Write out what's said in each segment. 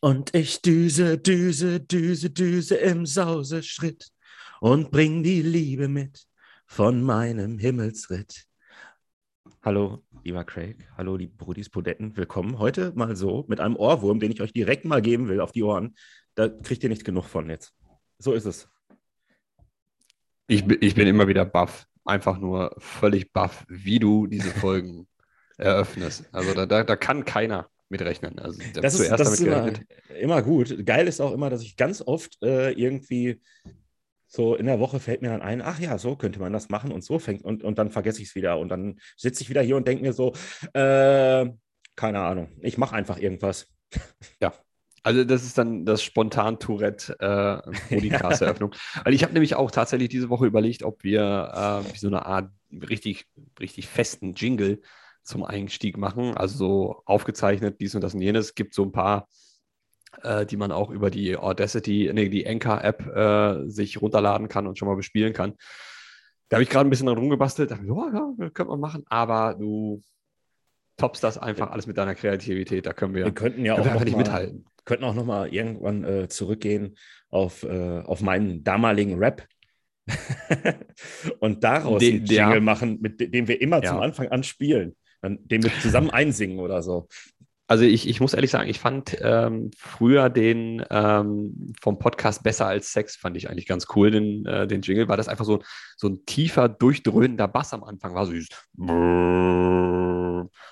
Und ich düse, düse, düse, düse im Sauseschritt und bring die Liebe mit von meinem Himmelsritt. Hallo, lieber Craig. Hallo, liebe Brudis Podetten. Willkommen heute mal so mit einem Ohrwurm, den ich euch direkt mal geben will auf die Ohren. Da kriegt ihr nicht genug von jetzt. So ist es. Ich, ich bin immer wieder baff. Einfach nur völlig baff, wie du diese Folgen eröffnest. Also da, da, da kann keiner mitrechnen. Also das ist, das ist immer, immer, gut. Geil ist auch immer, dass ich ganz oft äh, irgendwie so in der Woche fällt mir dann ein, ach ja, so könnte man das machen und so fängt und, und dann vergesse ich es wieder und dann sitze ich wieder hier und denke mir so, äh, keine Ahnung, ich mache einfach irgendwas. Ja, also das ist dann das spontan Tourette äh, Podcast-Eröffnung. Weil ich habe nämlich auch tatsächlich diese Woche überlegt, ob wir äh, so eine Art richtig, richtig festen Jingle zum Einstieg machen. Also so aufgezeichnet, dies und das und jenes. Es gibt so ein paar, äh, die man auch über die Audacity, nee, die Anchor-App äh, sich runterladen kann und schon mal bespielen kann. Da habe ich gerade ein bisschen dran rumgebastelt. Dachte, oh, ja, könnte man machen, aber du toppst das einfach alles mit deiner Kreativität. Da können wir, wir könnten ja auch wir nicht mal, mithalten. Könnten auch nochmal irgendwann äh, zurückgehen auf, äh, auf meinen damaligen Rap. und daraus De, einen Jingle ja. machen, mit dem wir immer ja. zum Anfang an spielen den wir zusammen einsingen oder so. Also ich, ich muss ehrlich sagen, ich fand ähm, früher den ähm, vom Podcast Besser als Sex, fand ich eigentlich ganz cool, den, äh, den Jingle, weil das einfach so, so ein tiefer, durchdröhnender Bass am Anfang war, so süß.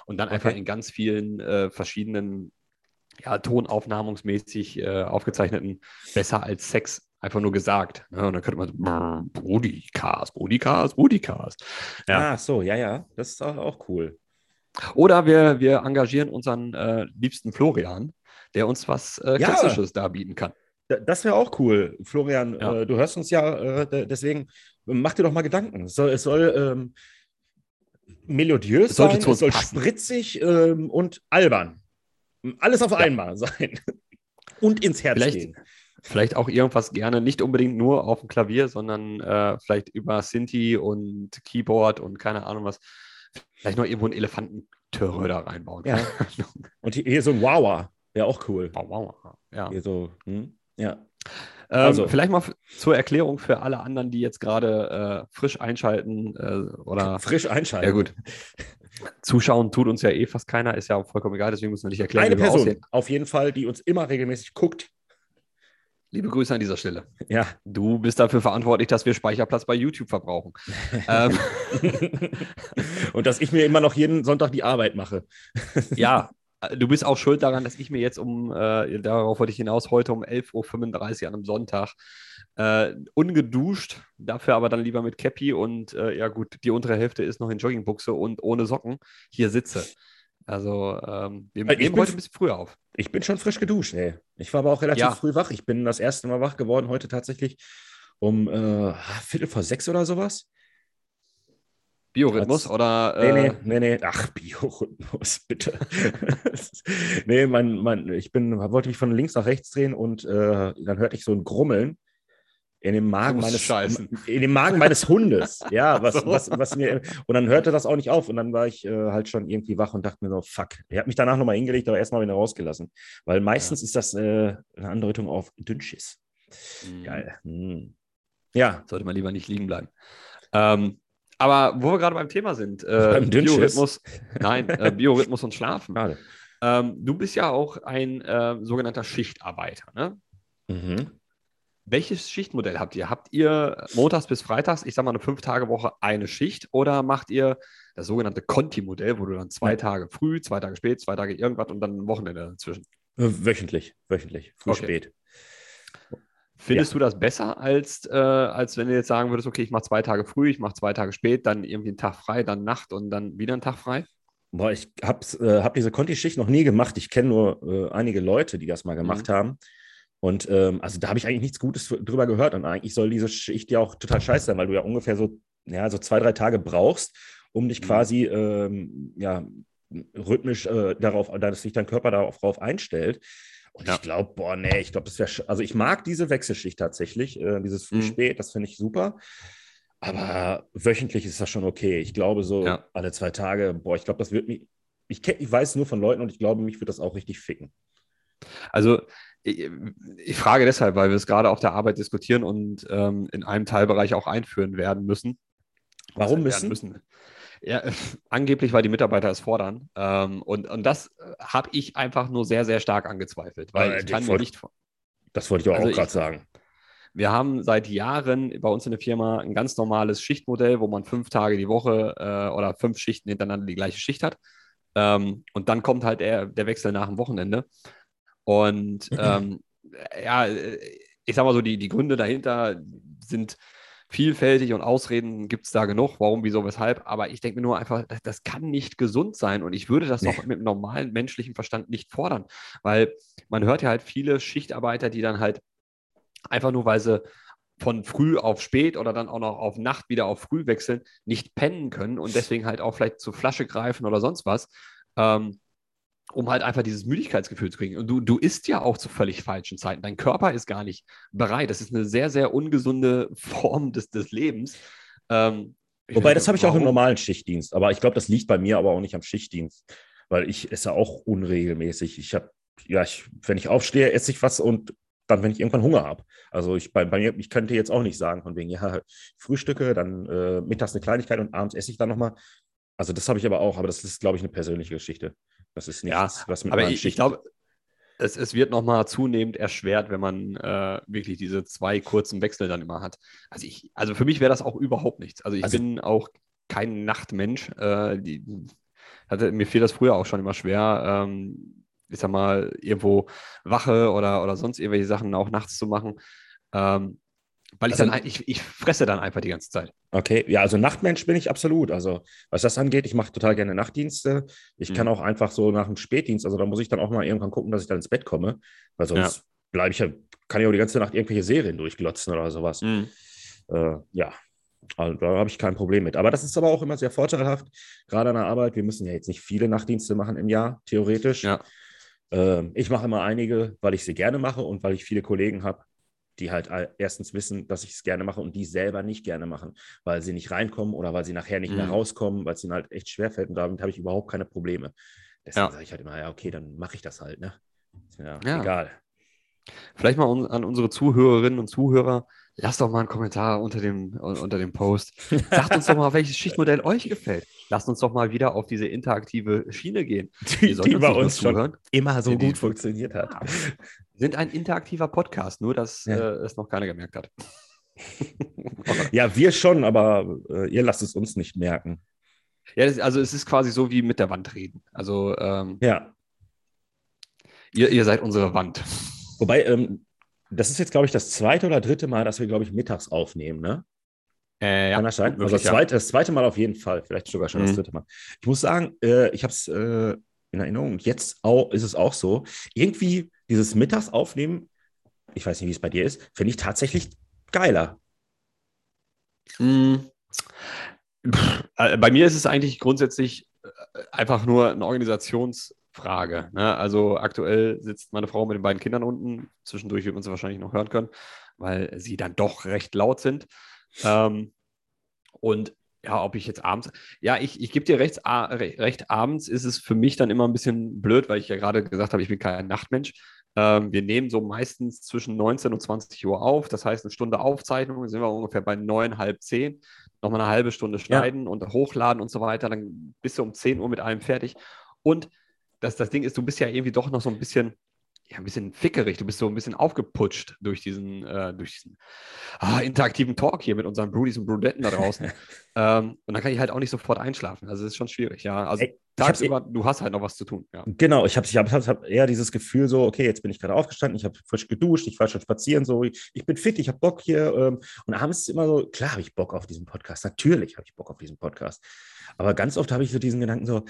Und dann einfach in ganz vielen äh, verschiedenen ja, tonaufnahmungsmäßig äh, aufgezeichneten Besser als Sex einfach nur gesagt. Ne? Und dann könnte man Brudicast, Brudicast, Brudicast. Ja. Ah, so, ja, ja, das ist auch cool. Oder wir, wir engagieren unseren äh, liebsten Florian, der uns was äh, Klassisches ja. darbieten kann. Das wäre auch cool, Florian. Ja. Äh, du hörst uns ja, äh, deswegen mach dir doch mal Gedanken. Es soll, es soll ähm, melodiös es sein, es soll passen. spritzig ähm, und albern. Alles auf ja. einmal sein. und ins Herz vielleicht, gehen. Vielleicht auch irgendwas gerne, nicht unbedingt nur auf dem Klavier, sondern äh, vielleicht über Sinti und Keyboard und keine Ahnung was Vielleicht noch irgendwo einen Elefantentörre da reinbauen. Ja. Und hier so ein Wawa. Wäre auch cool. Wawa. Ja. Hier so, hm? ja. Ähm, also. Vielleicht mal zur Erklärung für alle anderen, die jetzt gerade äh, frisch einschalten äh, oder. Frisch einschalten. Ja, gut. Zuschauen tut uns ja eh fast keiner, ist ja auch vollkommen egal, deswegen müssen wir nicht erklären. Eine Person, auf jeden Fall, die uns immer regelmäßig guckt, Liebe Grüße an dieser Stelle. Ja. Du bist dafür verantwortlich, dass wir Speicherplatz bei YouTube verbrauchen. ähm. Und dass ich mir immer noch jeden Sonntag die Arbeit mache. ja, du bist auch schuld daran, dass ich mir jetzt um, äh, darauf wollte ich hinaus, heute um 11.35 Uhr an einem Sonntag äh, ungeduscht, dafür aber dann lieber mit Cappy und äh, ja gut, die untere Hälfte ist noch in Joggingbuchse und ohne Socken hier sitze. Also ähm, wir ich nehmen heute ein bisschen früher auf. Ich bin schon frisch geduscht, ey. Ich war aber auch relativ ja. früh wach. Ich bin das erste Mal wach geworden heute tatsächlich um äh, Viertel vor sechs oder sowas. Biorhythmus oder? Äh... Nee, nee, nee, nee. Ach, Biorhythmus, bitte. nee, mein, mein, ich bin, wollte mich von links nach rechts drehen und äh, dann hörte ich so ein Grummeln in dem Magen meines scheißen. in dem Magen meines Hundes. Ja, was, so. was, was mir und dann hörte das auch nicht auf und dann war ich äh, halt schon irgendwie wach und dachte mir so, fuck. Er hat mich danach nochmal hingelegt, aber erstmal wieder rausgelassen. Weil meistens ja. ist das äh, eine Andeutung auf Dünnschiss. Mhm. Geil. Mhm. Ja. Sollte man lieber nicht liegen bleiben. Ähm, aber wo wir gerade beim Thema sind, äh, Biorhythmus, nein, äh, Biorhythmus und Schlafen. Ähm, du bist ja auch ein äh, sogenannter Schichtarbeiter, ne? Mhm. Welches Schichtmodell habt ihr? Habt ihr montags bis freitags, ich sag mal eine Fünf-Tage-Woche, eine Schicht oder macht ihr das sogenannte Conti-Modell, wo du dann zwei Tage früh, zwei Tage spät, zwei Tage irgendwas und dann ein Wochenende dazwischen? Wöchentlich, wöchentlich, früh, okay. spät. Findest ja. du das besser, als, äh, als wenn du jetzt sagen würdest, okay, ich mache zwei Tage früh, ich mache zwei Tage spät, dann irgendwie einen Tag frei, dann Nacht und dann wieder einen Tag frei? Boah, ich habe äh, hab diese Conti-Schicht noch nie gemacht. Ich kenne nur äh, einige Leute, die das mal gemacht mhm. haben. Und ähm, also da habe ich eigentlich nichts Gutes drüber gehört. Und eigentlich soll diese Schicht ja auch total scheiße sein, weil du ja ungefähr so, ja, so zwei, drei Tage brauchst, um dich mhm. quasi ähm, ja, rhythmisch äh, darauf, dass sich dein Körper darauf einstellt. Und ja. ich glaube, boah, nee, ich glaube, das wäre, also ich mag diese Wechselschicht tatsächlich, äh, dieses Früh-Spät, mhm. das finde ich super. Aber wöchentlich ist das schon okay. Ich glaube, so ja. alle zwei Tage, boah, ich glaube, das wird mich, ich, ich weiß nur von Leuten und ich glaube, mich wird das auch richtig ficken. Also ich, frage deshalb, weil wir es gerade auf der Arbeit diskutieren und ähm, in einem Teilbereich auch einführen werden müssen. Warum müssen? müssen. Ja, angeblich, weil die Mitarbeiter es fordern. Ähm, und, und das habe ich einfach nur sehr, sehr stark angezweifelt, weil äh, ich kann mir nicht. Das wollte ich auch, also auch gerade sagen. Wir haben seit Jahren bei uns in der Firma ein ganz normales Schichtmodell, wo man fünf Tage die Woche äh, oder fünf Schichten hintereinander die gleiche Schicht hat. Ähm, und dann kommt halt der, der Wechsel nach dem Wochenende. Und ähm, ja, ich sag mal so, die, die Gründe dahinter sind vielfältig und Ausreden gibt es da genug, warum, wieso, weshalb. Aber ich denke mir nur einfach, das, das, kann nicht gesund sein und ich würde das nee. auch mit normalen menschlichen Verstand nicht fordern, weil man hört ja halt viele Schichtarbeiter, die dann halt einfach nur, weil sie von früh auf spät oder dann auch noch auf Nacht wieder auf früh wechseln, nicht pennen können und deswegen halt auch vielleicht zur Flasche greifen oder sonst was, ähm, um halt einfach dieses Müdigkeitsgefühl zu kriegen. Und du, du isst ja auch zu völlig falschen Zeiten. Dein Körper ist gar nicht bereit. Das ist eine sehr, sehr ungesunde Form des, des Lebens. Ähm, Wobei, das habe ich auch im normalen Schichtdienst. Aber ich glaube, das liegt bei mir aber auch nicht am Schichtdienst, weil ich esse auch unregelmäßig. Ich habe, ja, ich, wenn ich aufstehe, esse ich was und dann, wenn ich irgendwann Hunger habe. Also ich bei, bei, mir, ich könnte jetzt auch nicht sagen, von wegen, ja, Frühstücke, dann äh, mittags eine Kleinigkeit und abends esse ich dann nochmal. Also das habe ich aber auch, aber das ist, glaube ich, eine persönliche Geschichte. Das ist nichts, ja, was mit aber ich, ich glaube, es, es wird nochmal zunehmend erschwert, wenn man äh, wirklich diese zwei kurzen Wechsel dann immer hat. Also, ich, also für mich wäre das auch überhaupt nichts. Also ich also, bin auch kein Nachtmensch. Äh, die, hatte, mir fiel das früher auch schon immer schwer. Ähm, ich sag mal, irgendwo Wache oder, oder sonst irgendwelche Sachen auch nachts zu machen. Ähm, weil ich also, dann ich, ich fresse dann einfach die ganze Zeit. Okay, ja, also Nachtmensch bin ich absolut. Also, was das angeht, ich mache total gerne Nachtdienste. Ich mhm. kann auch einfach so nach dem Spätdienst, also da muss ich dann auch mal irgendwann gucken, dass ich dann ins Bett komme. Weil sonst ja. bleibe ich ja, kann ich auch die ganze Nacht irgendwelche Serien durchglotzen oder sowas. Mhm. Äh, ja, also, da habe ich kein Problem mit. Aber das ist aber auch immer sehr vorteilhaft, gerade an der Arbeit. Wir müssen ja jetzt nicht viele Nachtdienste machen im Jahr, theoretisch. Ja. Ähm, ich mache immer einige, weil ich sie gerne mache und weil ich viele Kollegen habe, die halt erstens wissen, dass ich es gerne mache und die selber nicht gerne machen, weil sie nicht reinkommen oder weil sie nachher nicht mhm. mehr rauskommen, weil es ihnen halt echt schwerfällt und damit habe ich überhaupt keine Probleme. Deswegen ja. sage ich halt immer, ja, okay, dann mache ich das halt, ne? Ist mir ja. egal. Vielleicht mal an unsere Zuhörerinnen und Zuhörer, lasst doch mal einen Kommentar unter dem, unter dem Post. Sagt uns doch mal, welches Schichtmodell euch gefällt. Lasst uns doch mal wieder auf diese interaktive Schiene gehen. Die, die bei uns schon immer so die, gut funktioniert hat. Sind ein interaktiver Podcast, nur dass ja. äh, es noch keiner gemerkt hat. ja, wir schon, aber äh, ihr lasst es uns nicht merken. Ja, das, also es ist quasi so wie mit der Wand reden. Also ähm, ja. Ihr, ihr seid unsere Wand. Wobei, ähm, das ist jetzt, glaube ich, das zweite oder dritte Mal, dass wir, glaube ich, mittags aufnehmen, ne? Äh, ja, Kann das sein? Also das zweite, das zweite Mal auf jeden Fall, vielleicht sogar schon mhm. das dritte Mal. Ich muss sagen, äh, ich habe es äh, in Erinnerung jetzt auch, ist es auch so. Irgendwie dieses Mittagsaufnehmen, ich weiß nicht, wie es bei dir ist, finde ich tatsächlich geiler. Mhm. Bei mir ist es eigentlich grundsätzlich äh, einfach nur ein Organisations- Frage. Ne? Also aktuell sitzt meine Frau mit den beiden Kindern unten. Zwischendurch wird man sie wahrscheinlich noch hören können, weil sie dann doch recht laut sind. Ähm, und ja, ob ich jetzt abends, ja, ich, ich gebe dir recht, recht, abends ist es für mich dann immer ein bisschen blöd, weil ich ja gerade gesagt habe, ich bin kein Nachtmensch. Ähm, wir nehmen so meistens zwischen 19 und 20 Uhr auf, das heißt eine Stunde Aufzeichnung, sind wir ungefähr bei neun, halb zehn, nochmal eine halbe Stunde schneiden ja. und hochladen und so weiter, dann bist du um 10 Uhr mit allem fertig. Und das, das Ding ist, du bist ja irgendwie doch noch so ein bisschen, ja, ein bisschen fickerig, du bist so ein bisschen aufgeputscht durch diesen, äh, durch diesen ah, interaktiven Talk hier mit unseren Brudis und Brudetten da draußen. ähm, und dann kann ich halt auch nicht sofort einschlafen. Also es ist schon schwierig, ja. Also Ey, tagsüber, du hast halt noch was zu tun. Ja. Genau, ich habe ich hab, hab eher dieses Gefühl so, okay, jetzt bin ich gerade aufgestanden, ich habe frisch geduscht, ich war schon spazieren, so, ich, ich bin fit, ich habe Bock hier. Ähm, und abends ist es immer so, klar habe ich Bock auf diesen Podcast, natürlich habe ich Bock auf diesen Podcast. Aber ganz oft habe ich so diesen Gedanken so,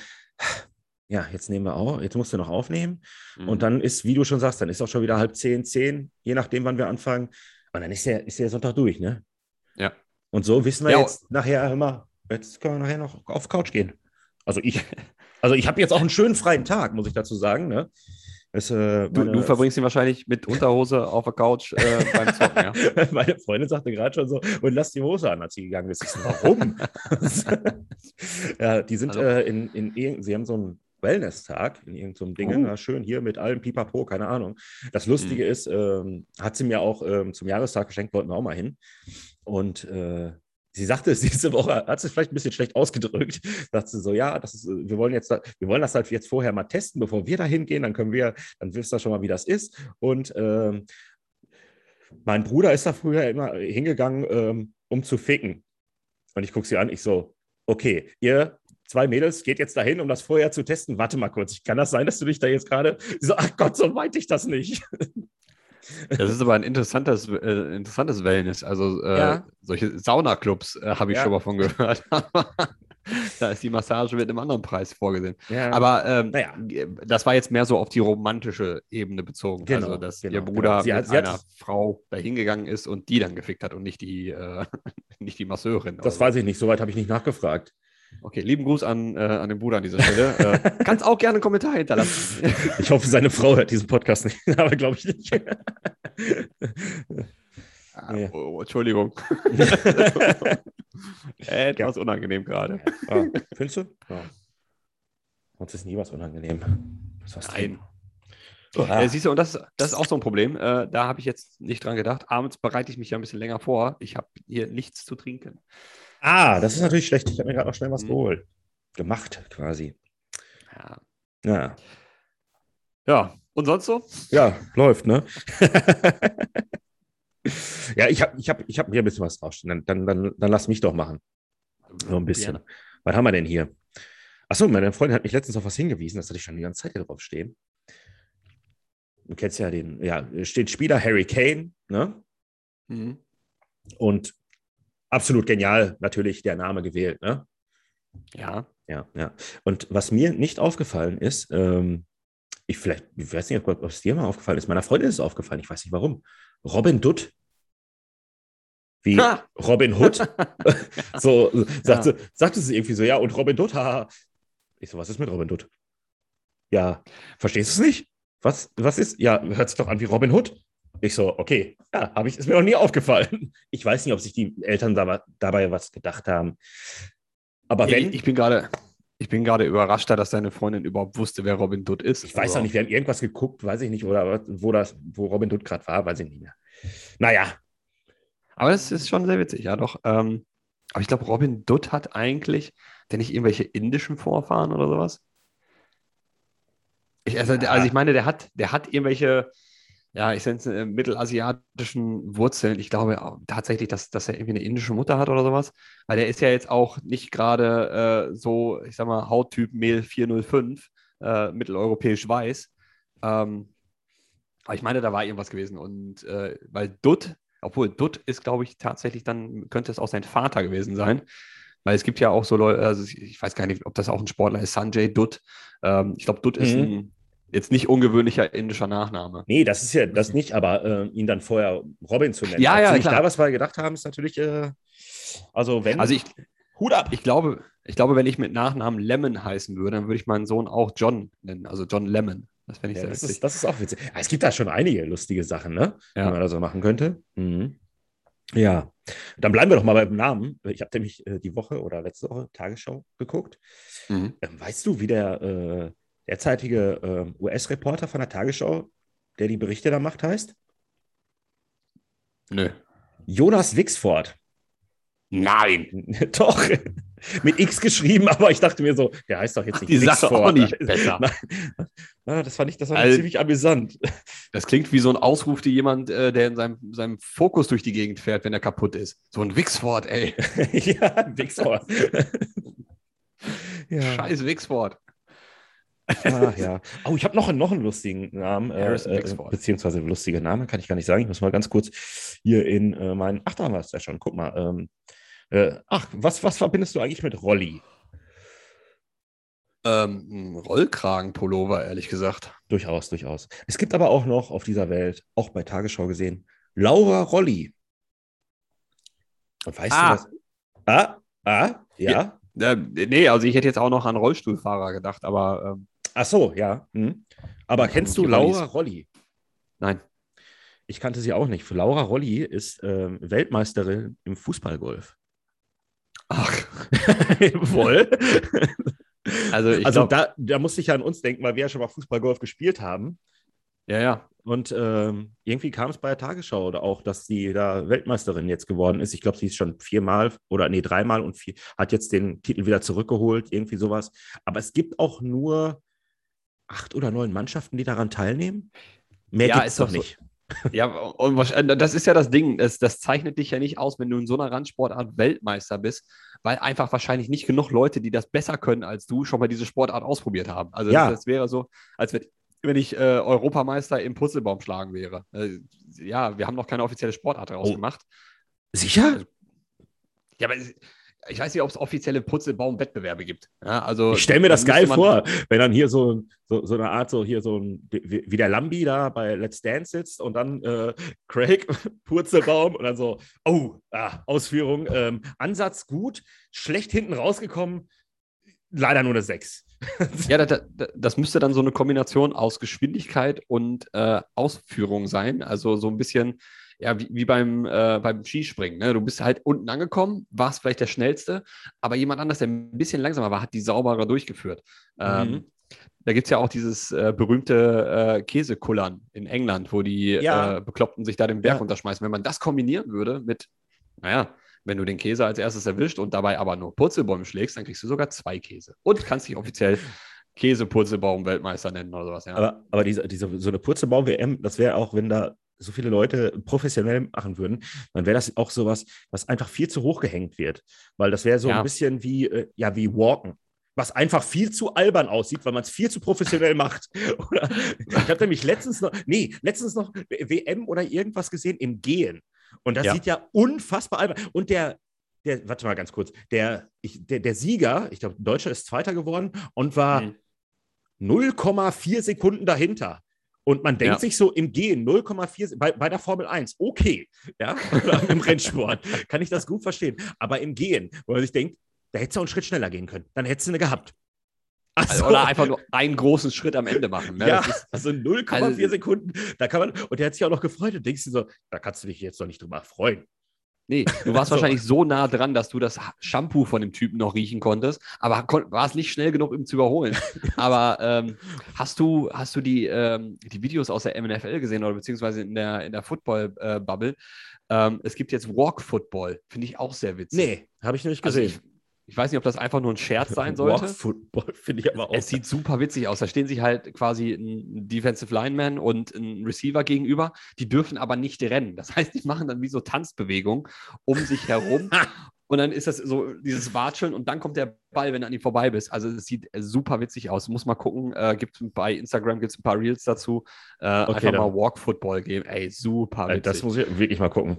ja, jetzt nehmen wir auch, jetzt musst du noch aufnehmen. Mhm. Und dann ist, wie du schon sagst, dann ist auch schon wieder halb zehn, zehn, je nachdem, wann wir anfangen. Und dann ist der, ist der Sonntag durch, ne? Ja. Und so wissen wir ja, jetzt nachher immer, jetzt können wir nachher noch auf Couch gehen. Also ich, also ich habe jetzt auch einen schönen freien Tag, muss ich dazu sagen, ne? Es, äh, du, du, verbringst ihn wahrscheinlich mit Unterhose auf der Couch äh, beim Zocken, ja? meine Freundin sagte gerade schon so, und lass die Hose an, als sie gegangen ist. Ich so, warum? ja, die sind also. äh, in, in, sie haben so ein Wellness-Tag in irgendeinem Ding. Oh. Na, schön hier mit allem Pipapo, keine Ahnung. Das Lustige Mhm. ist, ähm, hat sie mir auch ähm, zum Jahrestag geschenkt, wollten wir auch mal hin. Und äh, sie sagte es diese Woche, hat sie vielleicht ein bisschen schlecht ausgedrückt, sagt sie so, ja, das ist, äh, wir wollen jetzt, wir wollen das halt jetzt vorher mal testen, bevor wir da hingehen, dann können wir, dann wisst ihr schon mal, wie das ist. Und ähm, mein Bruder ist da früher immer hingegangen, ähm, um zu ficken. Und ich gucke sie an, ich so, okay, ihr zwei Mädels geht jetzt dahin, um das vorher zu testen. Warte mal kurz, kann das sein, dass du dich da jetzt gerade Sie so, ach Gott, so meinte ich das nicht. Das ist aber ein interessantes, äh, interessantes Wellness. Also äh, Ja. solche Saunaclubs äh, habe ich Ja. schon mal von gehört. da ist die Massage mit einem anderen Preis vorgesehen. Ja, Aber ähm, Naja. das war jetzt mehr so auf die romantische Ebene bezogen. Genau, also, dass genau, ihr genau. Bruder Sie hat- mit sie einer Frau dahin gegangen ist und die dann gefickt hat und nicht die, äh, nicht die Masseurin. das oder weiß ich nicht, soweit habe ich nicht nachgefragt. Okay, lieben Gruß an, äh, an den Bruder an dieser Stelle. äh, kannst auch gerne einen Kommentar hinterlassen. Ich hoffe, seine Frau hört diesen Podcast nicht, aber glaube ich nicht. Ah, Nee. oh, Entschuldigung. Etwas unangenehm gerade. ah, findest du? Ja. Uns ist nie was unangenehm. Was Nein. trinken. Ah. Äh, siehst du, und das, das ist auch so ein Problem. Äh, da habe ich jetzt nicht dran gedacht. Abends bereite ich mich ja ein bisschen länger vor. Ich habe hier nichts zu trinken. Ah, das ist natürlich schlecht. Ich habe mir gerade noch schnell was Mhm. geholt. Gemacht quasi. Ja, Ja, ja. und sonst so? ja läuft, ne? ja, ich habe ich hab, ich hab hier ein bisschen was draufstehen. Dann, dann, dann, lass mich doch machen. So ein bisschen. Gerne. Was haben wir denn hier? Achso, meine Freundin hat mich letztens auf was hingewiesen, das hatte ich schon die ganze Zeit hier drauf stehen. Du kennst ja den, ja, steht Spieler Harry Kane, ne? Mhm. Und absolut genial natürlich der Name gewählt, ne? Ja. Ja, ja. Und was mir nicht aufgefallen ist, ähm, ich vielleicht, ich weiß nicht, ob es dir mal aufgefallen ist, meiner Freundin ist es aufgefallen, ich weiß nicht warum. Robin Dutt. Wie Ha! Robin Hood. so sagte, Ja. sagte sie irgendwie so, ja, und Robin Dutt, haha. Ich so, was ist mit Robin Dutt? Ja, verstehst du es nicht? Was, was ist? Ja, hört sich doch an wie Robin Hood. Ich so, okay, ja, habe ich, ist mir noch nie aufgefallen. Ich weiß nicht, ob sich die Eltern dabei, dabei was gedacht haben. Aber wenn, Ich, ich bin gerade. Ich bin gerade überrascht, dass deine Freundin überhaupt wusste, wer Robin Dutt ist. Ich weiß Also, auch nicht, wir haben irgendwas geguckt, weiß ich nicht, oder wo das, wo Robin Hood gerade war, weiß ich nicht mehr. Naja, Aber es ist schon sehr witzig, ja doch. Ähm, aber ich glaube, Robin Dutt hat eigentlich, der nicht irgendwelche indischen Vorfahren oder sowas? Ich, also, also ich meine, der hat, der hat irgendwelche, ja, ich es äh, mittelasiatischen Wurzeln. Ich glaube tatsächlich, dass, dass er irgendwie eine indische Mutter hat oder sowas. Weil der ist ja jetzt auch nicht gerade äh, so, ich sag mal, Hauttyp Mehl 405, äh, mitteleuropäisch weiß. Ähm, aber ich meine, da war irgendwas gewesen. Und äh, weil Dutt, obwohl Dutt ist, glaube ich, tatsächlich dann, könnte es auch sein Vater gewesen sein. Weil es gibt ja auch so Leute, also ich, weiß gar nicht, ob das auch ein Sportler ist, Sanjay Dutt. Ähm, ich glaube, Dutt ist Mhm. ein jetzt nicht ungewöhnlicher indischer Nachname. nee, das ist ja das nicht, aber äh, ihn dann vorher Robin zu nennen. Ja, ja, nicht klar. da was wir gedacht haben, ist natürlich, äh, also wenn, Also ich, Hut ab. ich glaube, ich glaube, wenn ich mit Nachnamen Lemon heißen würde, dann würde ich meinen Sohn auch John nennen, also John Lemon. Das fände ich Ja, sehr das, witzig. ist, das ist auch witzig. Ah, Es gibt da schon einige lustige Sachen, ne? Ja. Wenn man da so machen könnte. Mhm. Ja, dann bleiben wir doch mal beim Namen. Ich habe nämlich äh, die Woche oder letzte Woche Tagesschau geguckt. Mhm. Ähm, weißt du, wie der äh, derzeitige äh, US-Reporter von der Tagesschau, der die Berichte da macht, heißt? Nö. Jonas Wixford. Nein. doch, mit X geschrieben, aber ich dachte mir so, der heißt doch jetzt Ach, nicht die Sache auch nicht besser. Nein. Ah, das fand ich, das fand Also- ziemlich amüsant. Das klingt wie so ein Ausruf, die jemand, äh, der in seinem, seinem Fokus durch die Gegend fährt, wenn er kaputt ist. So ein Wixford, ey. ja, Wixford. ja. Scheiß Wixford. Ah, ja. Oh, ich habe noch, einen- noch einen lustigen Namen, äh, Harrison äh, beziehungsweise lustige Namen, kann ich gar nicht sagen. Ich muss mal ganz kurz hier in äh, meinen. Ach, da haben wir es ja schon. Guck mal. Ähm, äh, ach, was, was verbindest du eigentlich mit Rolli? Ähm, ein Rollkragenpullover, ehrlich gesagt. Durchaus, durchaus. Es gibt aber auch noch auf dieser Welt, auch bei Tagesschau gesehen, Laura Rolli. Und weißt Ah. du was? Ah, ah, ja. Äh, nee, also ich hätte jetzt auch noch an Rollstuhlfahrer gedacht, aber ähm, Ach so, ja. Hm. Aber kennst du. Laura Rolli? nein. Ich kannte sie auch nicht. Laura Rolli ist ähm, Weltmeisterin im Fußballgolf. Ach, Wohl. Also, also glaub, da, da musste ich ja an uns denken, weil wir ja schon mal Fußballgolf gespielt haben. Ja, ja. Und ähm, irgendwie kam es bei der Tagesschau oder auch, dass sie da Weltmeisterin jetzt geworden ist. Ich glaube, sie ist schon viermal oder nee, dreimal und vier, hat jetzt den Titel wieder zurückgeholt, irgendwie sowas. Aber es gibt auch nur acht oder neun Mannschaften, die daran teilnehmen. Mehr ja, gibt es doch nicht. So. Ja, und das ist ja das Ding. Das, das, zeichnet dich ja nicht aus, wenn du in so einer Randsportart Weltmeister bist, weil einfach wahrscheinlich nicht genug Leute, die das besser können als du, schon mal diese Sportart ausprobiert haben. Also ja. das, das wäre so, als wenn wenn ich äh, Europameister im Putzelbaum schlagen wäre. Äh, ja, wir haben noch keine offizielle Sportart daraus oh. gemacht. Sicher? Also, ja, aber ich weiß nicht, ob es offizielle Putzelbaum-Wettbewerbe gibt. Ja, also, ich stelle mir das geil vor, wenn dann hier so, so, so, eine Art, so hier so ein, wie der Lambi da bei Let's Dance sitzt und dann äh, Craig, Purzelbaum und dann so, oh, ah, Ausführung, ähm, Ansatz gut, schlecht hinten rausgekommen, leider nur eine 6. ja, das, das, müsste dann so eine Kombination aus Geschwindigkeit und äh, Ausführung sein. Also so ein bisschen, ja, wie, wie beim, äh, beim Skispringen. Ne? Du bist halt unten angekommen, warst vielleicht der Schnellste, aber jemand anders, der ein bisschen langsamer war, hat die sauberer durchgeführt. Ähm, mhm. da gibt es ja auch dieses äh, berühmte äh, Käsekullern in England, wo die ja. äh, Bekloppten sich da den Berg ja. unterschmeißen. Wenn man das kombinieren würde mit, naja, wenn du den Käse als erstes erwischt und dabei aber nur Purzelbäume schlägst, dann kriegst du sogar zwei Käse. Und kannst dich offiziell Käse-Purzelbaum-Weltmeister nennen oder sowas. Ja. Aber, aber diese, diese, so eine Purzelbaum-WM, das wäre auch, wenn da so viele Leute professionell machen würden, dann wäre das auch sowas, was einfach viel zu hoch gehängt wird. Weil das wäre so ja. ein bisschen wie, äh, ja, wie Walken was einfach viel zu albern aussieht, weil man es viel zu professionell macht. Oder, ich habe nämlich letztens noch, nee, letztens noch WM oder irgendwas gesehen im Gehen. Und das ja. sieht ja unfassbar albern. Und der, der, warte mal ganz kurz, der, ich, der, der Sieger, ich glaube, Deutscher ist Zweiter geworden und war mhm. 0,4 Sekunden dahinter. Und man denkt ja. sich so im Gehen 0,4 bei, bei der Formel 1, okay, ja, oder im Rennsport, kann ich das gut verstehen. Aber im Gehen, wo man sich denkt, da hättest du auch einen Schritt schneller gehen können. Dann hättest du eine gehabt. Also, oder einfach nur einen großen Schritt am Ende machen. Ne? Ja, ist, also 0,4 also, Sekunden. Da kann man, und der hat sich auch noch gefreut. Und denkst du so, da kannst du dich jetzt noch nicht drüber freuen. Nee, du warst also. wahrscheinlich so nah dran, dass du das Shampoo von dem Typen noch riechen konntest, aber war es nicht schnell genug, ihm zu überholen. aber ähm, hast du, hast du die, ähm, die Videos aus der MNFL gesehen oder beziehungsweise in der, in der Football-Bubble? Äh, ähm, es gibt jetzt Walk Football, finde ich auch sehr witzig. Nee, habe ich noch nicht gesehen. Also ich, ich weiß nicht, ob das einfach nur ein Scherz sein sollte. Walk Football finde ich aber auch. Es sieht super witzig aus. Da stehen sich halt quasi ein Defensive Lineman und ein Receiver gegenüber. Die dürfen aber nicht rennen. Das heißt, die machen dann wie so Tanzbewegungen um sich herum. und dann ist das so dieses Watscheln und dann kommt der Ball, wenn du an ihm vorbei bist. Also es sieht super witzig aus. Muss mal gucken. Äh, gibt bei Instagram gibt es ein paar Reels dazu. Äh, okay, einfach dann. mal Walk Football geben. Ey, super witzig. Das muss ich wirklich mal gucken.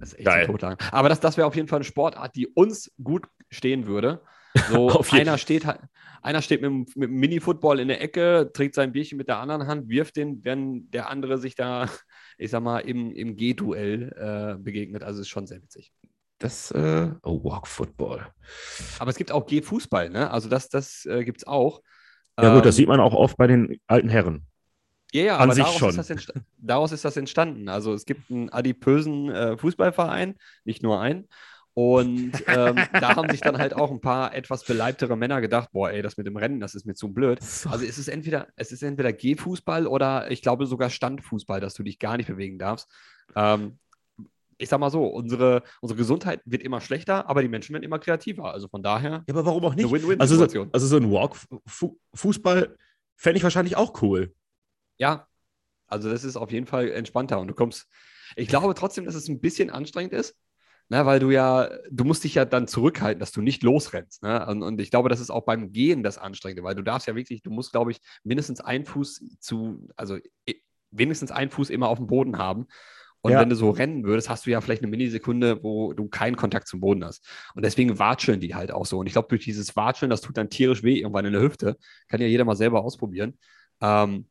Das ist echt Geil. Aber das, das wäre auf jeden Fall eine Sportart, die uns gut stehen würde. So, einer steht einer steht mit, mit Mini-Football in der Ecke, trägt sein Bierchen mit der anderen Hand, wirft den, wenn der andere sich da, ich sag mal, im, im G-Duell äh, begegnet. Also ist schon sehr witzig. Das, äh, oh, Walk Football. Aber es gibt auch G-Fußball, ne? Also das, das äh, gibt es auch. Ja, gut, ähm, das sieht man auch oft bei den alten Herren. Ja, ja, An aber daraus ist, das daraus, ist das entstanden. Also es gibt einen adipösen äh, Fußballverein, nicht nur einen. Und ähm, da haben sich dann halt auch ein paar etwas beleibtere Männer gedacht, boah, ey, das mit dem Rennen, das ist mir zu blöd. Also es ist entweder, es ist entweder Gehfußball oder ich glaube sogar Standfußball, dass du dich gar nicht bewegen darfst. Ähm, ich sag mal so, unsere, unsere Gesundheit wird immer schlechter, aber die Menschen werden immer kreativer. Also von daher. Ja, aber warum auch nicht? Also so, also so ein Walk-Fußball fände ich wahrscheinlich auch cool. Ja, also das ist auf jeden Fall entspannter und du kommst. Ich glaube trotzdem, dass es ein bisschen anstrengend ist, ne, weil du ja, du musst dich ja dann zurückhalten, dass du nicht losrennst. Ne? Und, und, ich glaube, das ist auch beim Gehen das Anstrengende, weil du darfst ja wirklich, du musst, glaube ich, mindestens einen Fuß zu, also wenigstens einen Fuß immer auf dem Boden haben. Und ja. wenn du so rennen würdest, hast du ja vielleicht eine Millisekunde, wo du keinen Kontakt zum Boden hast. Und deswegen watscheln die halt auch so. Und ich glaube, durch dieses Watscheln, das tut dann tierisch weh irgendwann in der Hüfte. Kann ja jeder mal selber ausprobieren. Ähm,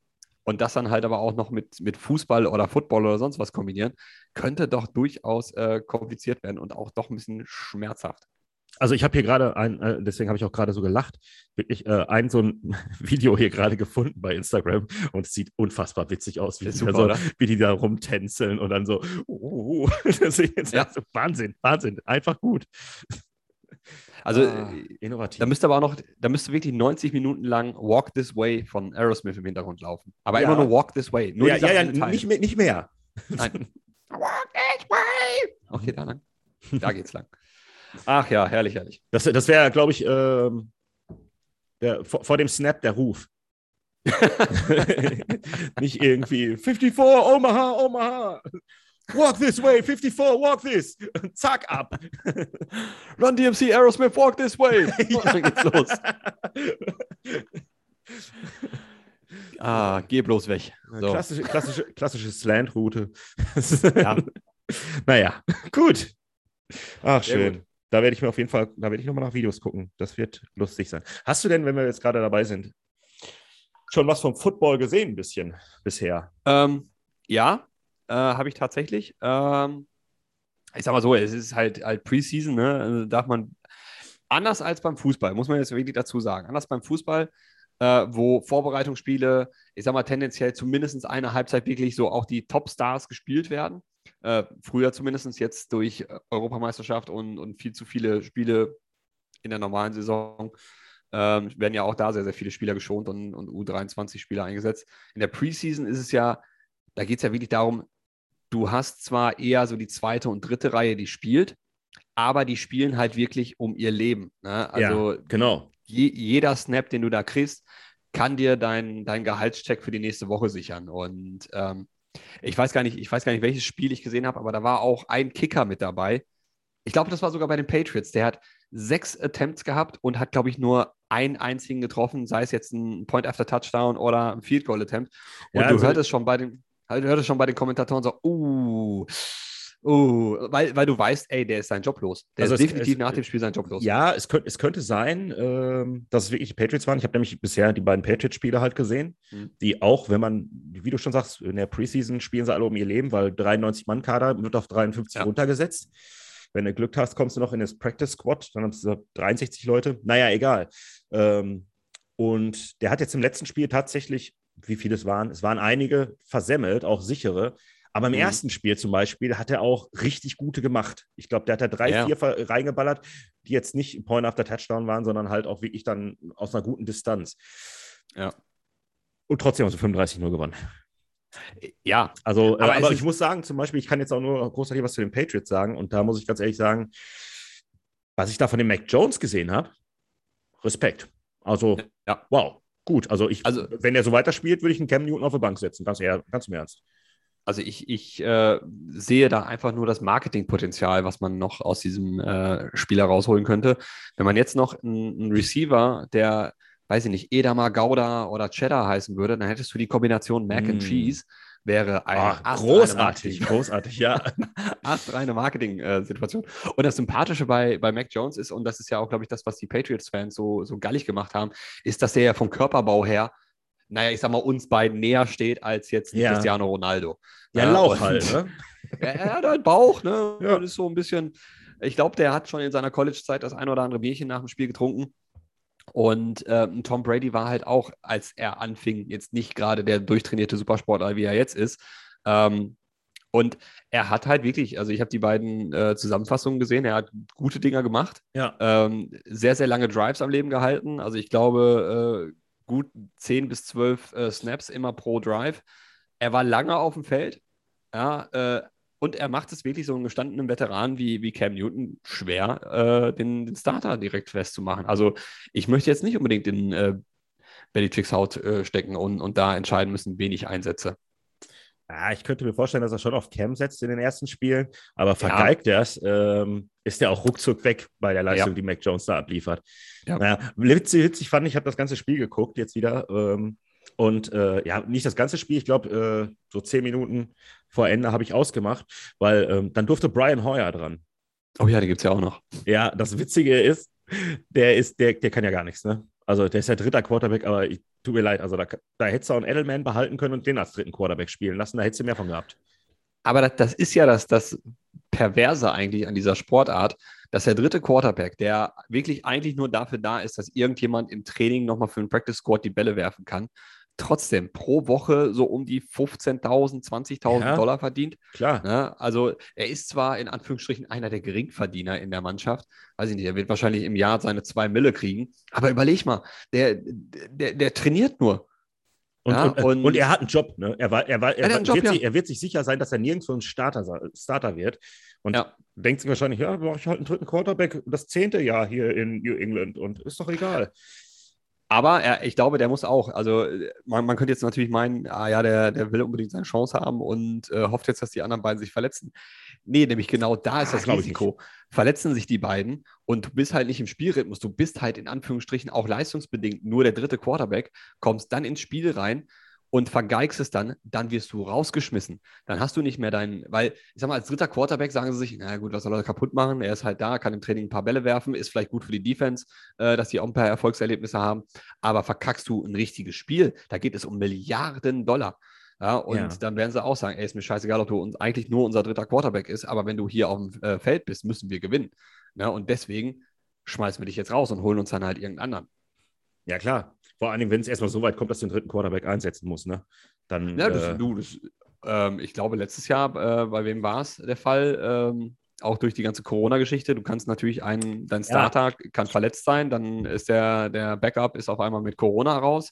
und das dann halt aber auch noch mit, mit Fußball oder Football oder sonst was kombinieren, könnte doch durchaus äh, kompliziert werden und auch doch ein bisschen schmerzhaft. Also ich habe hier gerade ein, äh, deswegen habe ich auch gerade so gelacht, wirklich äh, ein so ein Video hier gerade gefunden bei Instagram und es sieht unfassbar witzig aus, wie, die, super, so, wie die da rumtänzeln und dann so, uh, das ist ja. so Wahnsinn, Wahnsinn, einfach gut. Also, ah, innovativ. Da müsste aber auch noch, da müsste wirklich 90 Minuten lang Walk This Way von Aerosmith im Hintergrund laufen. Aber ja. immer nur Walk This Way. Nur ja, ja, ja nicht, nicht mehr. Nein. walk This Way. Okay, da lang. Da geht's lang. Ach ja, herrlich, herrlich. Das, das wäre, glaube ich, ähm, der, vor, vor, dem Snap der Ruf. Nicht irgendwie 54, Omaha, Omaha. Walk this way, 54, walk this. Zack, ab. Run DMC, Aerosmith, walk this way. Ja. Dann geht's los. ah, geh bloß weg. So. Klassische, klassische, klassische Slant-Route. ja. Naja, gut. Ach, schön. Da werde ich mir auf jeden Fall, da werde ich nochmal nach Videos gucken. Das wird lustig sein. Hast du denn, wenn wir jetzt gerade dabei sind, schon was vom Football gesehen, ein bisschen bisher? Ähm, ja, äh, habe ich tatsächlich. Ähm, ich sag mal so, es ist halt, halt Preseason, ne? Also darf man anders als beim Fußball, muss man jetzt wirklich dazu sagen. Anders beim Fußball, äh, wo Vorbereitungsspiele, ich sag mal, tendenziell zumindest eine Halbzeit wirklich so auch die Top-Stars gespielt werden. Äh, früher zumindest jetzt durch Europameisterschaft und, und viel zu viele Spiele in der normalen Saison ähm, werden ja auch da sehr, sehr viele Spieler geschont und, und U23-Spieler eingesetzt. In der Preseason ist es ja, da geht es ja wirklich darum, du hast zwar eher so die zweite und dritte Reihe, die spielt, aber die spielen halt wirklich um ihr Leben. Ne? Also ja, genau. Je, jeder Snap, den du da kriegst, kann dir dein, dein Gehaltscheck für die nächste Woche sichern. Und ähm, ich weiß gar nicht, ich weiß gar nicht, welches Spiel ich gesehen habe, aber da war auch ein Kicker mit dabei. Ich glaube, das war sogar bei den Patriots. Der hat sechs Attempts gehabt und hat, glaube ich, nur einen einzigen getroffen, sei es jetzt ein Point after Touchdown oder ein Field Goal Attempt. Und ja, du also hörtest schon bei den, hörtest schon bei den Kommentatoren so, uh, Oh, weil, weil du weißt, ey, der ist sein Job los. Der also ist es, definitiv es, nach dem Spiel sein Job los. Ja, es, könnt, es könnte sein, ähm, dass es wirklich die Patriots waren. Ich habe nämlich bisher die beiden Patriots-Spiele halt gesehen, mhm. die auch, wenn man, wie du schon sagst, in der Preseason spielen sie alle um ihr Leben, weil 93-Mann-Kader wird auf 53 ja. runtergesetzt. Wenn du Glück hast, kommst du noch in das Practice Squad, dann hast du 63 Leute. Naja, egal. Ähm, und der hat jetzt im letzten Spiel tatsächlich, wie viele es waren, es waren einige versemmelt, auch sichere. Aber im mhm. ersten Spiel zum Beispiel hat er auch richtig gute gemacht. Ich glaube, der hat da drei, ja. vier reingeballert, die jetzt nicht Point after Touchdown waren, sondern halt auch wirklich dann aus einer guten Distanz. Ja. Und trotzdem haben sie 35-0 gewonnen. Ja, also, aber, äh, aber ich muss sagen, zum Beispiel, ich kann jetzt auch nur großartig was zu den Patriots sagen. Und da muss ich ganz ehrlich sagen, was ich da von dem Mac Jones gesehen habe, Respekt. Also, ja. wow, gut. Also, ich, also, wenn er so weiterspielt, würde ich einen Cam Newton auf die Bank setzen. Ganz, eher, ganz im Ernst. Also ich, ich äh, sehe da einfach nur das Marketingpotenzial, was man noch aus diesem äh, Spieler rausholen könnte. Wenn man jetzt noch einen Receiver, der, weiß ich nicht, Edamar, Gouda oder Cheddar heißen würde, dann hättest du die Kombination Mac mm. and Cheese wäre ein oh, großartig, großartig, ja. astreine Marketing-Situation. Und das Sympathische bei, bei Mac Jones ist, und das ist ja auch, glaube ich, das, was die Patriots-Fans so, so gallig gemacht haben, ist, dass er ja vom Körperbau her naja, ich sag mal, uns beiden näher steht als jetzt ja. Cristiano Ronaldo. Ja, ja Lauch halt, ne? er, er hat halt Bauch, ne? Ja. Das ist so ein bisschen, ich glaube, der hat schon in seiner College-Zeit das ein oder andere Bierchen nach dem Spiel getrunken. Und äh, Tom Brady war halt auch, als er anfing, jetzt nicht gerade der durchtrainierte Supersportler, wie er jetzt ist. Ähm, und er hat halt wirklich, also ich habe die beiden äh, Zusammenfassungen gesehen, er hat gute Dinger gemacht. Ja. Ähm, sehr, sehr lange Drives am Leben gehalten. Also ich glaube, äh, gut 10 bis 12 äh, Snaps immer pro Drive. Er war lange auf dem Feld. Ja, äh, und er macht es wirklich so einen gestandenen Veteran wie, wie Cam Newton schwer, äh, den, den, Starter direkt festzumachen. Also ich möchte jetzt nicht unbedingt in äh, Belichicks Haut äh, stecken und, und da entscheiden müssen, wen ich einsetze. Ja, ich könnte mir vorstellen, dass er schon auf Cam setzt in den ersten Spielen, aber vergeigt ja. er es, ähm, ist er auch ruckzuck weg bei der Leistung, ja. die Mac Jones da abliefert. Ja. Naja, witzig, witzig fand ich, habe das ganze Spiel geguckt jetzt wieder. Ähm, und äh, ja, nicht das ganze Spiel, ich glaube, äh, so zehn Minuten vor Ende habe ich ausgemacht, weil ähm, dann durfte Brian Hoyer dran. Oh ja, die gibt es ja auch noch. Ja, das Witzige ist, der ist, der, der kann ja gar nichts, ne? Also der ist ja dritter Quarterback, aber ich, tut mir leid, also da, da hättest du auch einen Edelman behalten können und den als dritten Quarterback spielen lassen, da hättest du mehr von gehabt. Aber das, das ist ja das, das Perverse eigentlich an dieser Sportart, dass der dritte Quarterback, der wirklich eigentlich nur dafür da ist, dass irgendjemand im Training nochmal für einen Practice Squad die Bälle werfen kann, trotzdem pro Woche so um die 15.000, 20.000 Ja. Dollar verdient. Klar. Ne? Also er ist zwar in Anführungsstrichen einer der Geringverdiener in der Mannschaft, weiß ich nicht, er wird wahrscheinlich im Jahr seine zwei Mille kriegen, aber überleg mal, der, der, der trainiert nur. Und, Ja, und, und- und er hat einen Job, ne? Er, war, er, war, er, einen Job, wird ja. sich, er wird sich sicher sein, dass er nirgendwo ein Starter, Starter wird. Und Ja. denkt sich wahrscheinlich, ja, brauche ich halt einen dritten Quarterback das zehnte Jahr hier in New England und ist doch egal. Aber er, ich glaube, der muss auch. Also, man, man könnte jetzt natürlich meinen, ah ja, der, der will unbedingt seine Chance haben und äh, hofft jetzt, dass die anderen beiden sich verletzen. Nee, nämlich genau da ist Ah, das Risiko. Verletzen sich die beiden und du bist halt nicht im Spielrhythmus. Du bist halt in Anführungsstrichen auch leistungsbedingt nur der dritte Quarterback, kommst dann ins Spiel rein und vergeigst es dann, dann wirst du rausgeschmissen. Dann hast du nicht mehr deinen, weil, ich sag mal, als dritter Quarterback sagen sie sich, na gut, was soll er kaputt machen? Er ist halt da, kann im Training ein paar Bälle werfen, ist vielleicht gut für die Defense, äh, dass die auch ein paar Erfolgserlebnisse haben, aber verkackst du ein richtiges Spiel, da geht es um Milliarden Dollar. Ja, und Ja. dann werden sie auch sagen, ey, ist mir scheißegal, ob du uns eigentlich nur unser dritter Quarterback ist, aber wenn du hier auf dem äh, Feld bist, müssen wir gewinnen. Ne? Und deswegen schmeißen wir dich jetzt raus und holen uns dann halt irgendeinen anderen. Ja, klar. Vor allen Dingen, wenn es erstmal so weit kommt, dass du den dritten Quarterback einsetzen musst, ne? Dann. Ja, das, äh, du, das, ähm, ich glaube, letztes Jahr, äh, bei wem war es der Fall? Ähm, auch durch die ganze Corona-Geschichte. Du kannst natürlich einen, dein Starter kann verletzt sein, dann ist der, der Backup ist auf einmal mit Corona raus.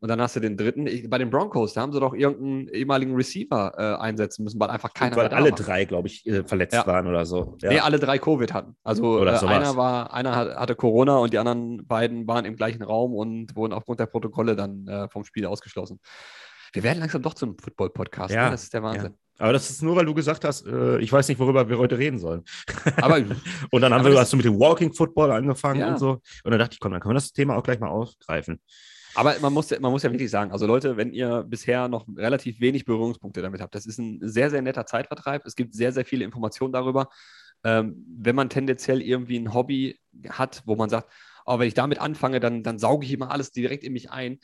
Und dann hast du den dritten. Ich, bei den Broncos, da haben sie doch irgendeinen ehemaligen Receiver äh, einsetzen müssen, weil einfach keiner weil mehr da alle war. drei, glaube ich, äh, verletzt Ja. waren oder so. Ja. Nee, alle drei Covid hatten. Also Oder äh, einer war, einer hat- hatte Corona und die anderen beiden waren im gleichen Raum und wurden aufgrund der Protokolle dann äh, vom Spiel ausgeschlossen. Wir werden langsam doch zum Football-Podcast. Ja, Ne? Das ist der Wahnsinn. Aber das ist nur, weil du gesagt hast, äh, ich weiß nicht, worüber wir heute reden sollen. Aber Und dann haben wir, hast du mit dem Walking Football angefangen Ja. und so. Und dann dachte ich, komm, dann können wir das Thema auch gleich mal aufgreifen. Aber man muss, ja- man muss ja wirklich sagen, also Leute, wenn ihr bisher noch relativ wenig Berührungspunkte damit habt, das ist ein sehr, sehr netter Zeitvertreib. Es gibt sehr, sehr viele Informationen darüber. Ähm, wenn man tendenziell irgendwie ein Hobby hat, wo man sagt, oh, wenn ich damit anfange, dann, dann sauge ich immer alles direkt in mich ein.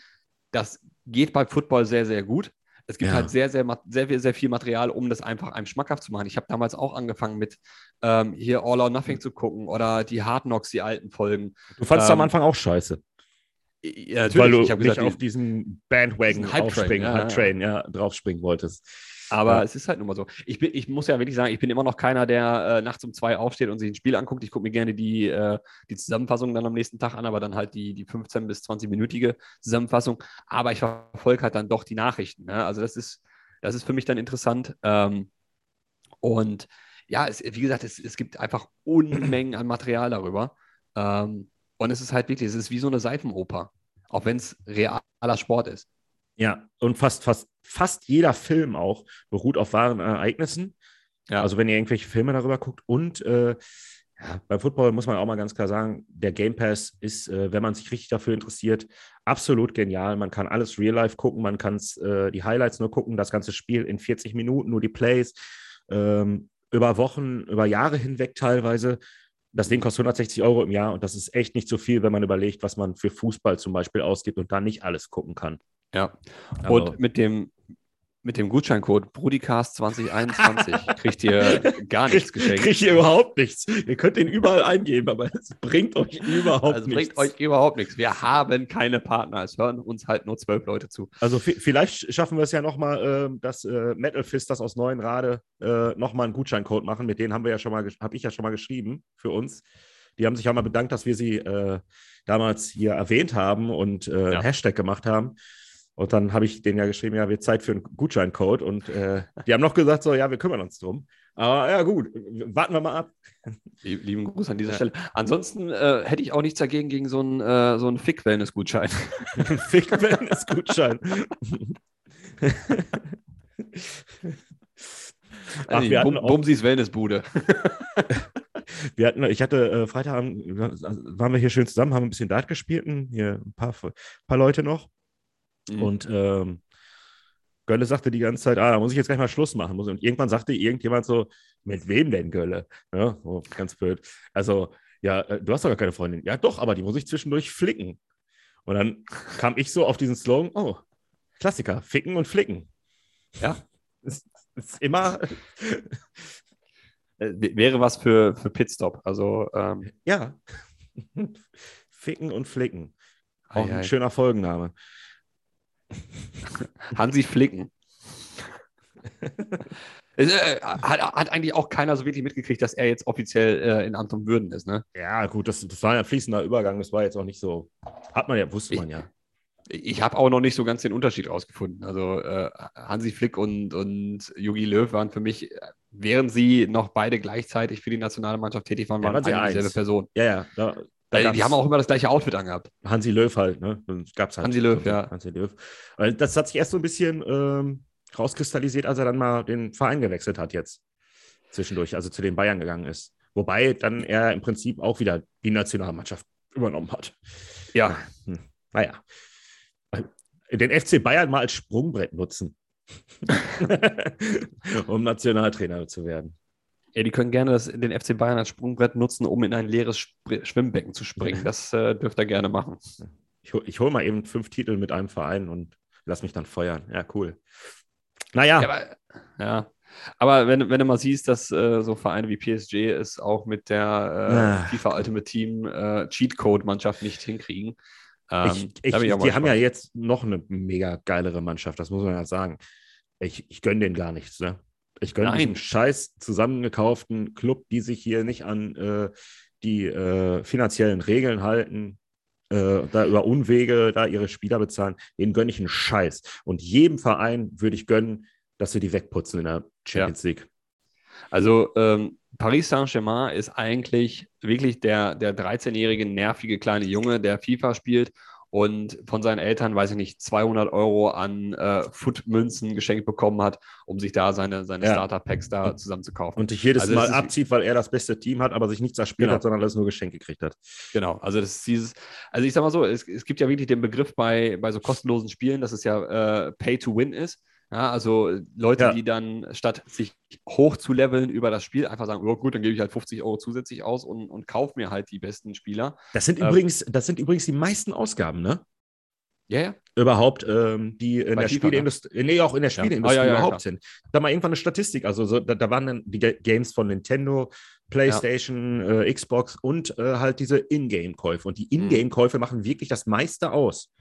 Das geht beim Football sehr, sehr gut. Es gibt Ja. halt sehr, sehr, sehr, viel- sehr viel Material, um das einfach einem schmackhaft zu machen. Ich habe damals auch angefangen mit ähm, hier All or Nothing zu gucken oder die Hard Knocks, die alten Folgen. Du fandest am Ähm, Anfang auch scheiße. Ja, weil du ich habe nicht gesagt, auf diesen Bandwagon Diesen aufspringen, ja. Hype-Train, ja, draufspringen wolltest. Aber Ja. es ist halt nun mal so. Ich, bin, ich muss ja wirklich sagen, ich bin immer noch keiner, der äh, nachts um zwei aufsteht und sich ein Spiel anguckt. Ich gucke mir gerne die, äh, die Zusammenfassung dann am nächsten Tag an, aber dann halt die, die 15- bis 20-minütige Zusammenfassung. Aber ich verfolge halt dann doch die Nachrichten. Ne? Also das ist, das ist für mich dann interessant. Ähm, und ja, es, wie gesagt, es, es gibt einfach Unmengen an Material darüber. Ähm, und es ist halt wirklich, es ist wie so eine Seifenoper. Auch wenn es realer Sport ist. Ja, und fast, fast, fast jeder Film auch beruht auf wahren Ereignissen. Ja. Also wenn ihr irgendwelche Filme darüber guckt und äh, ja, beim Football muss man auch mal ganz klar sagen, der Game Pass ist, äh, wenn man sich richtig dafür interessiert, absolut genial. Man kann alles real life gucken, man kann äh, die Highlights nur gucken, das ganze Spiel in 40 Minuten, nur die Plays, ähm, über Wochen, über Jahre hinweg teilweise. Das Ding kostet 160 Euro im Jahr und das ist echt nicht so viel, wenn man überlegt, was man für Fußball zum Beispiel ausgibt und da nicht alles gucken kann. Ja. Also- Und mit dem, mit dem Gutscheincode Brudicast 2021 kriegt ihr gar nichts geschenkt. Kriegt ihr überhaupt nichts. Ihr könnt den überall eingeben, aber es bringt euch überhaupt Also nichts. bringt euch überhaupt nichts. Wir haben keine Partner. Es hören uns halt nur zwölf Leute zu. also vi- vielleicht schaffen wir es ja nochmal, äh, dass äh, Metal Fist das aus neuen Rade äh, nochmal einen Gutscheincode machen. Mit denen haben wir ja schon mal, habe ich ja schon mal geschrieben für uns. Die haben sich auch mal bedankt, dass wir sie äh, damals hier erwähnt haben und äh, Ja. Hashtag gemacht haben. Und dann habe ich denen ja geschrieben, ja, wird Zeit für einen Gutscheincode. Und äh, die haben noch gesagt, so, ja, wir kümmern uns drum. Aber ja, gut, warten wir mal ab. Lie- Lieben Gruß an dieser Ja. Stelle. Ansonsten äh, hätte ich auch nichts dagegen gegen so einen, äh, so einen Fick-Wellness-Gutschein. Fick Wellness-Gutschein. Ach, wir hatten Bum, auch- Bumsis Wellnessbude. Wir hatten, ich hatte äh, Freitagabend, waren wir hier schön zusammen, haben ein bisschen Dart gespielt, und hier ein paar, paar Leute noch. Mhm. Und ähm, Gölle sagte die ganze Zeit, ah, da muss ich jetzt gleich mal Schluss machen. Und irgendwann sagte irgendjemand so, mit wem denn Gölle? Ja, so, ganz blöd. Also, ja, äh, du hast doch gar keine Freundin. Ja, doch, aber die muss ich zwischendurch flicken. Und dann kam ich so auf diesen Slogan, oh, Klassiker, ficken und flicken. Ja. Ist, ist immer, Äh, wäre was für, für Pitstop. Also, ähm, ja, ficken und flicken. Auch Ei, ei. ein schöner Folgenname. Hansi Flicken. Es, äh, hat, hat, eigentlich auch keiner so wirklich mitgekriegt, dass er jetzt offiziell äh, in Amt und Würden ist, ne? Ja, gut, das, das war ein fließender Übergang, das war jetzt auch nicht so. Hat man ja, wusste man ja. Ich, ich habe auch noch nicht so ganz den Unterschied rausgefunden. Also äh, Hansi Flick und, und Jogi Löw waren für mich, während sie noch beide gleichzeitig für die nationale Mannschaft tätig waren, waren ja, eine dieselbe Person. Ja, ja. Da, da die haben auch immer das gleiche Outfit angehabt. Hansi Löw halt, ne? Gab's halt. Hansi Löw, ja. Hansi Löw. Das hat sich erst so ein bisschen ähm, rauskristallisiert, als er dann mal den Verein gewechselt hat jetzt zwischendurch, also zu den Bayern gegangen ist. Wobei dann er im Prinzip auch wieder die Nationalmannschaft übernommen hat. Ja. Hm. Naja. Den FC Bayern mal als Sprungbrett nutzen, um Nationaltrainer zu werden. Ja, die können gerne das, den FC Bayern als Sprungbrett nutzen, um in ein leeres Spr Schwimmbecken zu springen. Das äh, dürft ihr gerne machen. Ich, ich hole mal eben fünf Titel mit einem Verein und lass mich dann feuern. Ja, cool. Naja. Ja, aber, ja. aber wenn, wenn du mal siehst, dass äh, so Vereine wie PSG es auch mit der äh. FIFA Ultimate Team äh, Cheatcode-Mannschaft nicht hinkriegen. Ähm, ich, ich, ich die haben spannend. ja jetzt noch eine mega geilere Mannschaft, das muss man ja sagen. Ich, ich gönne denen gar nichts. Ne? Ich gönne diesen scheiß zusammengekauften Club, die sich hier nicht an äh, die äh, finanziellen Regeln halten, äh, da über Unwege da ihre Spieler bezahlen, denen gönne ich einen Scheiß. Und jedem Verein würde ich gönnen, dass sie die wegputzen in der Champions ja. League. Also ähm, Paris Saint-Germain ist eigentlich wirklich der, der 13-jährige nervige kleine Junge, der FIFA spielt und von seinen Eltern, weiß ich nicht, 200 Euro an äh, Foot-Münzen geschenkt bekommen hat, um sich da seine, seine ja. Starter-Packs da zusammenzukaufen. Und sich jedes also Mal abzieht, weil er das beste Team hat, aber sich nichts erspielt genau. hat, sondern alles nur geschenkt gekriegt hat. Genau, also das ist dieses, also ich sag mal so, es, es gibt ja wirklich den Begriff bei, bei so kostenlosen Spielen, dass es ja äh, Pay-to-Win ist. Ja, also Leute, ja. die dann statt sich hoch zu leveln über das Spiel, einfach sagen, oh gut, dann gebe ich halt 50 Euro zusätzlich aus und, und kaufe mir halt die besten Spieler. Das sind, ähm, übrigens, das sind übrigens die meisten Ausgaben, ne? Ja, ja. Überhaupt, ähm, die in Bei der Spieleindustrie, nee, auch in der Spieleindustrie ja. oh, ja, überhaupt sind. Da mal irgendwann eine Statistik, also so, da, da, waren dann die Games von Nintendo, PlayStation, äh, Xbox und äh, halt diese Ingame-Käufe. Und die mhm. Ingame-Käufe machen wirklich das meiste aus.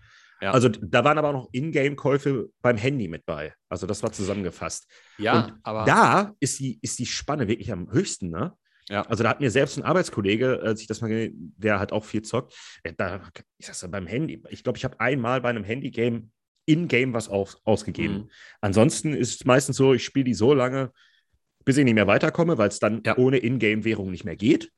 Ja. Also da waren aber auch noch Ingame-Käufe beim Handy mit bei. Also das war zusammengefasst. Ja, und aber da ist die, ist die Spanne wirklich am höchsten, ne? Ja. Also da hat mir selbst ein Arbeitskollege, als ich das mal, der hat auch viel zockt, äh, da, ich sag's ja beim Handy, ich glaube, ich habe einmal bei einem Handy-Game in-game was auf, ausgegeben. Mhm. Ansonsten ist es meistens so, ich spiele die so lange, bis ich nicht mehr weiterkomme, weil es dann ja. ohne In-Game-Währung nicht mehr geht.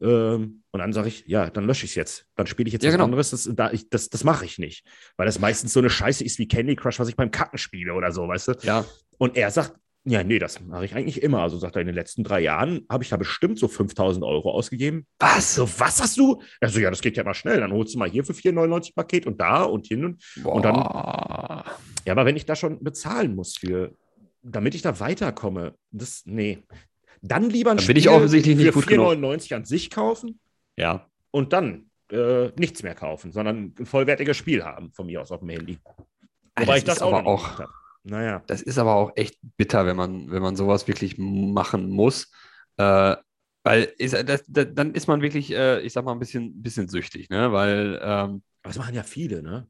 Ähm, und dann sage ich, ja, dann lösche ich es jetzt. Dann spiele ich jetzt ja, was genau. anderes. Das, da, das, das mache ich nicht. Weil das meistens so eine Scheiße ist wie Candy Crush, was ich beim Kacken spiele oder so, weißt du? Ja. Und er sagt, ja, nee, das mache ich eigentlich immer. Also sagt er, in den letzten drei Jahren habe ich da bestimmt so 5000 Euro ausgegeben. Was? So, was hast du? Also, ja, das geht ja mal schnell. Dann holst du mal hier für 4,99 Paket und da und hin und, und dann. Ja, aber wenn ich da schon bezahlen muss für, damit ich da weiterkomme, das, nee. Dann lieber ein dann Spiel ich offensichtlich nicht für 4,99 an sich kaufen. Ja. Und dann äh, nichts mehr kaufen, sondern ein vollwertiges Spiel haben, von mir aus auf dem Handy. Wobei das ich das auch, auch naja. Das ist aber auch echt bitter, wenn man, wenn man sowas wirklich machen muss. Äh, weil ist, das, das, dann ist man wirklich, äh, ich sag mal, ein bisschen, bisschen süchtig, ne? Weil. Ähm, das machen ja viele, ne?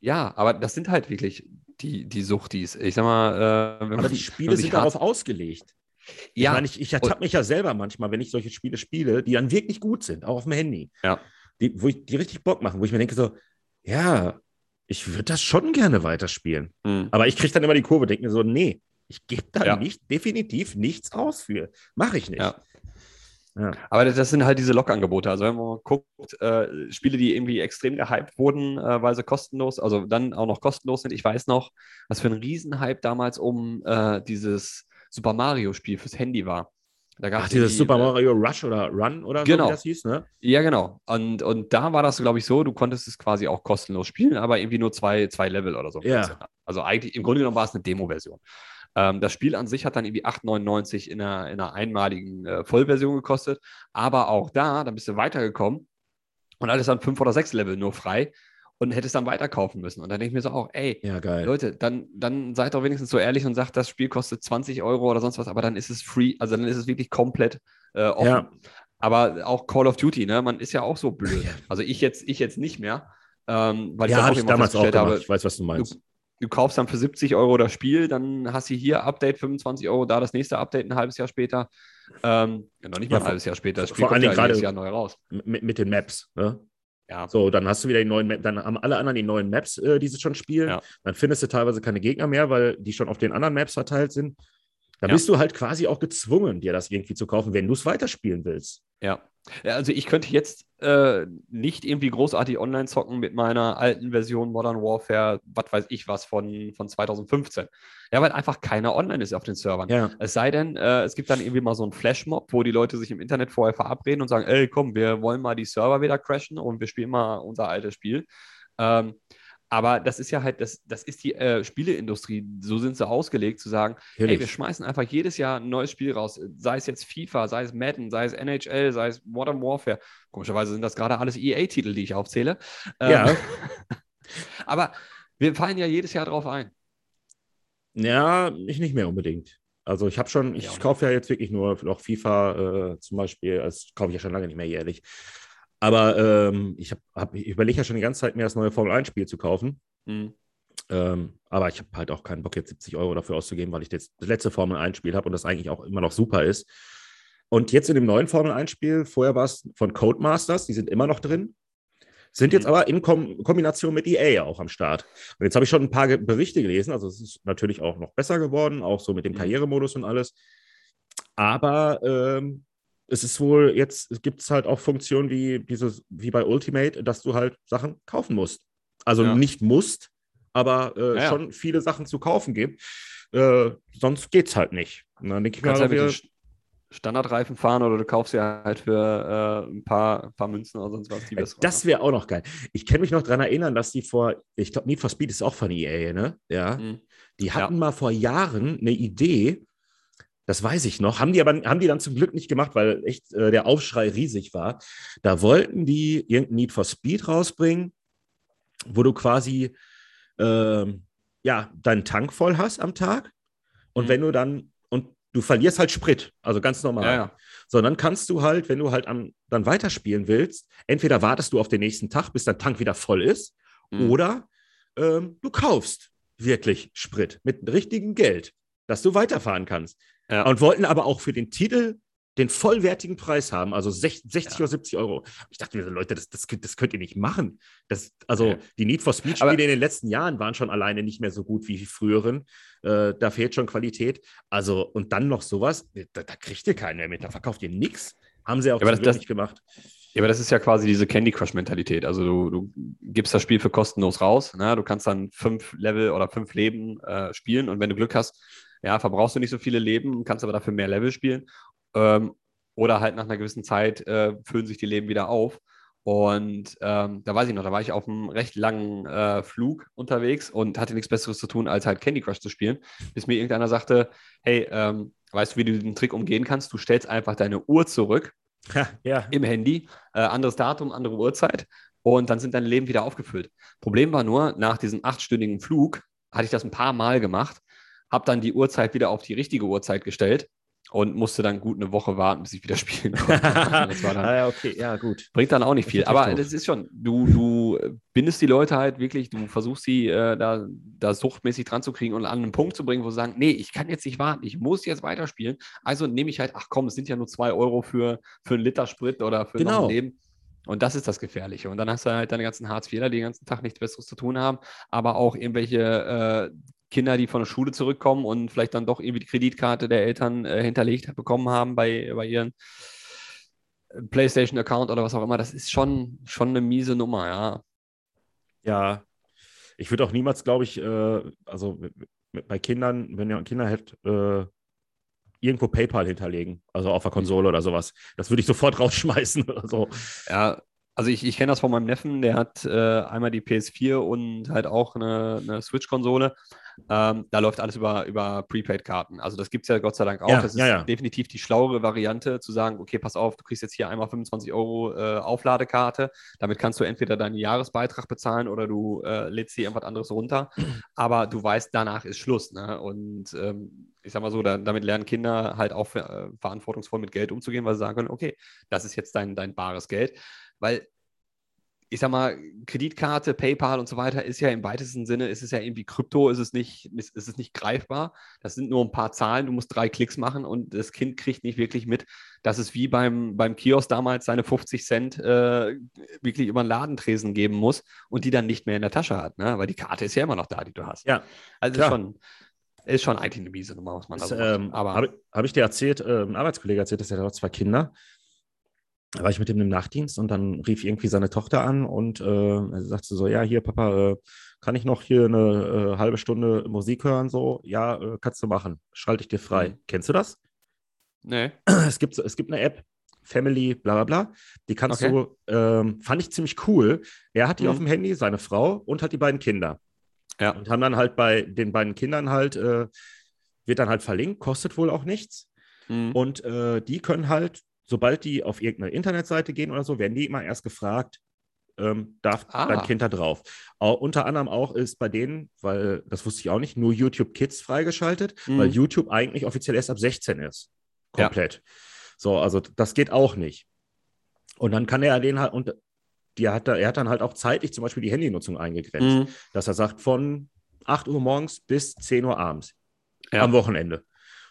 Ja, aber das sind halt wirklich die, die Suchtis. Ich sag mal, äh, wenn aber man, die Spiele sind darauf ausgelegt. Ja. Ich, meine, ich, ich ertappe mich ja selber manchmal, wenn ich solche Spiele spiele, die dann wirklich gut sind, auch auf dem Handy. Ja. Die, wo ich, die richtig Bock machen, wo ich mir denke so, ja, ich würde das schon gerne weiterspielen. Mhm. Aber ich kriege dann immer die Kurve, denke mir so, nee, ich gebe da ja. nicht, definitiv nichts aus für. Mache ich nicht. Ja. Ja. Aber das sind halt diese Lockangebote. Also wenn man guckt, äh, Spiele, die irgendwie extrem gehypt wurden, äh, weil sie kostenlos, also dann auch noch kostenlos sind. Ich weiß noch, was für ein Riesenhype damals um äh, dieses Super Mario-Spiel fürs Handy war. Da Ach, dieses die, Super äh, Mario Rush oder Run oder genau. so, wie das hieß, ne? Ja, genau. Und, und da war das, glaube ich, so, du konntest es quasi auch kostenlos spielen, aber irgendwie nur zwei, zwei Level oder so. Ja. Also eigentlich, im Grunde genommen war es eine Demo-Version. Ähm, das Spiel an sich hat dann irgendwie 8,99 in einer, in einer einmaligen äh, Vollversion gekostet, aber auch da, dann bist du weitergekommen und alles dann fünf oder sechs Level nur frei und hättest dann weiterkaufen müssen. Und dann denke ich mir so auch, ey, ja, Leute, dann, dann seid doch wenigstens so ehrlich und sagt, das Spiel kostet 20 Euro oder sonst was, aber dann ist es free, also dann ist es wirklich komplett äh, offen. Ja. Aber auch Call of Duty, ne? Man ist ja auch so blöd. Also ich jetzt, ich jetzt nicht mehr. Ähm, weil ja, ich habe ich damals auch gemacht. Habe, ich weiß, was du meinst. Du, du kaufst dann für 70 Euro das Spiel, dann hast du hier Update 25 Euro, da das nächste Update ein halbes Jahr später. Ähm, noch nicht mal ja, ein halbes Jahr später. Das Spiel vor kommt ja gerade Jahr neu raus. Mit, mit den Maps. Ne? Ja. So, dann hast du wieder die neuen Maps, dann haben alle anderen die neuen Maps, äh, die sie schon spielen. Ja. Dann findest du teilweise keine Gegner mehr, weil die schon auf den anderen Maps verteilt sind. Da ja. bist du halt quasi auch gezwungen, dir das irgendwie zu kaufen, wenn du es weiterspielen willst. Ja. Also ich könnte jetzt äh, nicht irgendwie großartig online zocken mit meiner alten Version Modern Warfare, was weiß ich was, von, von 2015. Ja, weil einfach keiner online ist auf den Servern. Ja. Es sei denn, äh, es gibt dann irgendwie mal so einen Flashmob, wo die Leute sich im Internet vorher verabreden und sagen, ey, komm, wir wollen mal die Server wieder crashen und wir spielen mal unser altes Spiel. Ähm, aber das ist ja halt, das, das ist die äh, Spieleindustrie. So sind sie ausgelegt, zu sagen, Natürlich. hey, wir schmeißen einfach jedes Jahr ein neues Spiel raus. Sei es jetzt FIFA, sei es Madden, sei es NHL, sei es Modern Warfare. Komischerweise sind das gerade alles EA-Titel, die ich aufzähle. Ähm, ja. aber wir fallen ja jedes Jahr drauf ein. Ja, ich nicht mehr unbedingt. Also ich habe schon, ich ja, kaufe ja jetzt wirklich nur noch FIFA äh, zum Beispiel, das kaufe ich ja schon lange nicht mehr jährlich. Aber ähm, ich, hab, ich überlege ja schon die ganze Zeit, mir das neue Formel 1-Spiel zu kaufen. Mhm. Ähm, aber ich habe halt auch keinen Bock, jetzt 70 Euro dafür auszugeben, weil ich das, das letzte Formel 1-Spiel habe und das eigentlich auch immer noch super ist. Und jetzt in dem neuen Formel 1-Spiel, vorher war es von Codemasters, die sind immer noch drin, sind jetzt mhm. aber in Kom Kombination mit EA auch am Start. Und jetzt habe ich schon ein paar Ge Berichte gelesen, also es ist natürlich auch noch besser geworden, auch so mit dem mhm. Karrieremodus und alles. Aber ähm, es ist wohl, jetzt gibt es halt auch Funktionen wie dieses, wie bei Ultimate, dass du halt Sachen kaufen musst. Also ja. nicht musst, aber äh, ja, schon viele Sachen zu kaufen gibt. Äh, sonst es halt nicht. Und dann denke ich mir, halt wir, Standardreifen fahren oder du kaufst ja halt für äh, ein, paar, ein paar Münzen oder sonst was. Die das wäre auch noch geil. Ich kann mich noch daran erinnern, dass die vor, ich glaube, Need for Speed ist auch von EA, ne? Ja. Mhm. Die hatten ja. mal vor Jahren eine Idee, das weiß ich noch. Haben die aber haben die dann zum Glück nicht gemacht, weil echt äh, der Aufschrei riesig war. Da wollten die irgendein Need for Speed rausbringen, wo du quasi äh, ja deinen Tank voll hast am Tag. Und mhm. wenn du dann und du verlierst halt Sprit, also ganz normal. Ja, ja. So, dann kannst du halt, wenn du halt am, dann weiterspielen willst, entweder wartest du auf den nächsten Tag, bis dein Tank wieder voll ist, mhm. oder ähm, du kaufst wirklich Sprit mit richtigem Geld, dass du weiterfahren kannst. Ja. Und wollten aber auch für den Titel den vollwertigen Preis haben, also 60, 60 ja. oder 70 Euro. Ich dachte mir so, Leute, das, das, das könnt ihr nicht machen. Das, also ja. die Need for Speed-Spiele in den letzten Jahren waren schon alleine nicht mehr so gut wie die früheren. Äh, da fehlt schon Qualität. Also, und dann noch sowas, da, da kriegt ihr keinen mehr mit, da verkauft ihr nichts. Haben sie auch ja, das, nicht gemacht. Ja, aber das ist ja quasi diese Candy Crush-Mentalität. Also du, du, gibst das Spiel für kostenlos raus. Ne? Du kannst dann fünf Level oder fünf Leben äh, spielen und wenn du Glück hast, ja, verbrauchst du nicht so viele Leben, kannst aber dafür mehr Level spielen. Ähm, oder halt nach einer gewissen Zeit äh, füllen sich die Leben wieder auf. Und ähm, da weiß ich noch, da war ich auf einem recht langen äh, Flug unterwegs und hatte nichts Besseres zu tun, als halt Candy Crush zu spielen, bis mir irgendeiner sagte, hey, ähm, weißt du, wie du den Trick umgehen kannst? Du stellst einfach deine Uhr zurück ja. im Handy, äh, anderes Datum, andere Uhrzeit und dann sind deine Leben wieder aufgefüllt. Problem war nur, nach diesem achtstündigen Flug hatte ich das ein paar Mal gemacht habe dann die Uhrzeit wieder auf die richtige Uhrzeit gestellt und musste dann gut eine Woche warten, bis ich wieder spielen konnte. das war dann, ah, ja, okay, ja, gut. Bringt dann auch nicht viel. Aber das ist schon, du, du bindest die Leute halt wirklich, du versuchst sie äh, da, da suchtmäßig dran zu kriegen und an einen Punkt zu bringen, wo sie sagen, nee, ich kann jetzt nicht warten, ich muss jetzt weiterspielen. Also nehme ich halt, ach komm, es sind ja nur zwei Euro für, für einen Liter Sprit oder für genau. ein Leben. Und das ist das Gefährliche. Und dann hast du halt deine ganzen Hartz-IVler, die den ganzen Tag nichts Besseres zu tun haben, aber auch irgendwelche äh, Kinder, die von der Schule zurückkommen und vielleicht dann doch irgendwie die Kreditkarte der Eltern äh, hinterlegt bekommen haben bei, bei ihren äh, PlayStation-Account oder was auch immer, das ist schon, schon eine miese Nummer, ja. Ja, ich würde auch niemals, glaube ich, äh, also bei Kindern, wenn ihr Kinder hättet, äh, irgendwo PayPal hinterlegen, also auf der Konsole oder sowas. Das würde ich sofort rausschmeißen oder so. Ja, also ich, ich kenne das von meinem Neffen, der hat äh, einmal die PS4 und halt auch eine, eine Switch-Konsole. Ähm, da läuft alles über, über Prepaid-Karten. Also das gibt es ja Gott sei Dank auch. Ja, das ist ja, ja. definitiv die schlauere Variante, zu sagen, okay, pass auf, du kriegst jetzt hier einmal 25 Euro äh, Aufladekarte. Damit kannst du entweder deinen Jahresbeitrag bezahlen oder du äh, lädst dir irgendwas anderes runter. Aber du weißt, danach ist Schluss. Ne? Und ähm, ich sag mal so, da, damit lernen Kinder halt auch äh, verantwortungsvoll mit Geld umzugehen, weil sie sagen können, okay, das ist jetzt dein, dein bares Geld. Weil ich sag mal, Kreditkarte, PayPal und so weiter ist ja im weitesten Sinne, ist es ja irgendwie Krypto, ist es nicht, ist, ist es nicht greifbar. Das sind nur ein paar Zahlen, du musst drei Klicks machen und das Kind kriegt nicht wirklich mit, dass es wie beim, beim Kiosk damals seine 50 Cent äh, wirklich über den Ladentresen geben muss und die dann nicht mehr in der Tasche hat, ne? weil die Karte ist ja immer noch da, die du hast. Ja, also ist schon, ist schon eigentlich eine miese Nummer, muss man also ähm, Aber habe hab ich dir erzählt, äh, ein Arbeitskollege erzählt, dass er hat zwei Kinder. Da war ich mit ihm im Nachtdienst und dann rief irgendwie seine Tochter an und äh, sagte so, ja, hier, Papa, äh, kann ich noch hier eine äh, halbe Stunde Musik hören? So, ja, äh, kannst du machen. Schalte ich dir frei. Mhm. Kennst du das? nee. Es gibt, es gibt eine App, Family, bla bla bla. Die kannst Okay. du, ähm, fand ich ziemlich cool. Er hat die Mhm. auf dem Handy, seine Frau und hat die beiden Kinder. Ja. Und haben dann halt bei den beiden Kindern halt, äh, wird dann halt verlinkt, kostet wohl auch nichts. Mhm. Und äh, die können halt, sobald die auf irgendeine Internetseite gehen oder so, werden die immer erst gefragt, ähm, darf Ah. dein Kind da drauf. Au- unter anderem auch ist bei denen, weil das wusste ich auch nicht, nur YouTube Kids freigeschaltet, Mhm. weil YouTube eigentlich offiziell erst ab 16 ist. Ja. Komplett. So, also das geht auch nicht. Und dann kann er den halt, und die hat da, er hat dann halt auch zeitlich zum Beispiel die Handynutzung eingegrenzt, Mhm. dass er sagt, von 8 Uhr morgens bis 10 Uhr abends Ja. am Wochenende.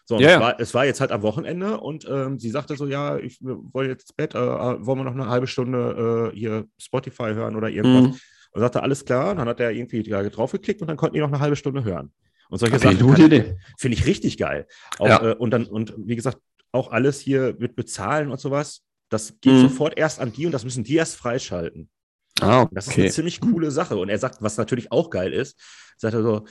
So, Ja, es, war, es war jetzt halt am Wochenende und ähm, sie sagte so, ja, ich wollen jetzt ins Bett, äh, äh, wollen wir noch eine halbe Stunde äh, hier Spotify hören oder irgendwas. Mhm. Und sagte, alles klar, und dann hat er irgendwie ja, draufgeklickt und dann konnten die noch eine halbe Stunde hören. Und solche Okay, Sachen finde ich richtig geil. Auch, Ja. äh, und dann, und wie gesagt, auch alles hier mit Bezahlen und sowas, das geht Mhm. sofort erst an die und das müssen die erst freischalten. Ah, Das ist eine okay. ziemlich coole Sache. Und er sagt, was natürlich auch geil ist, sagt er so,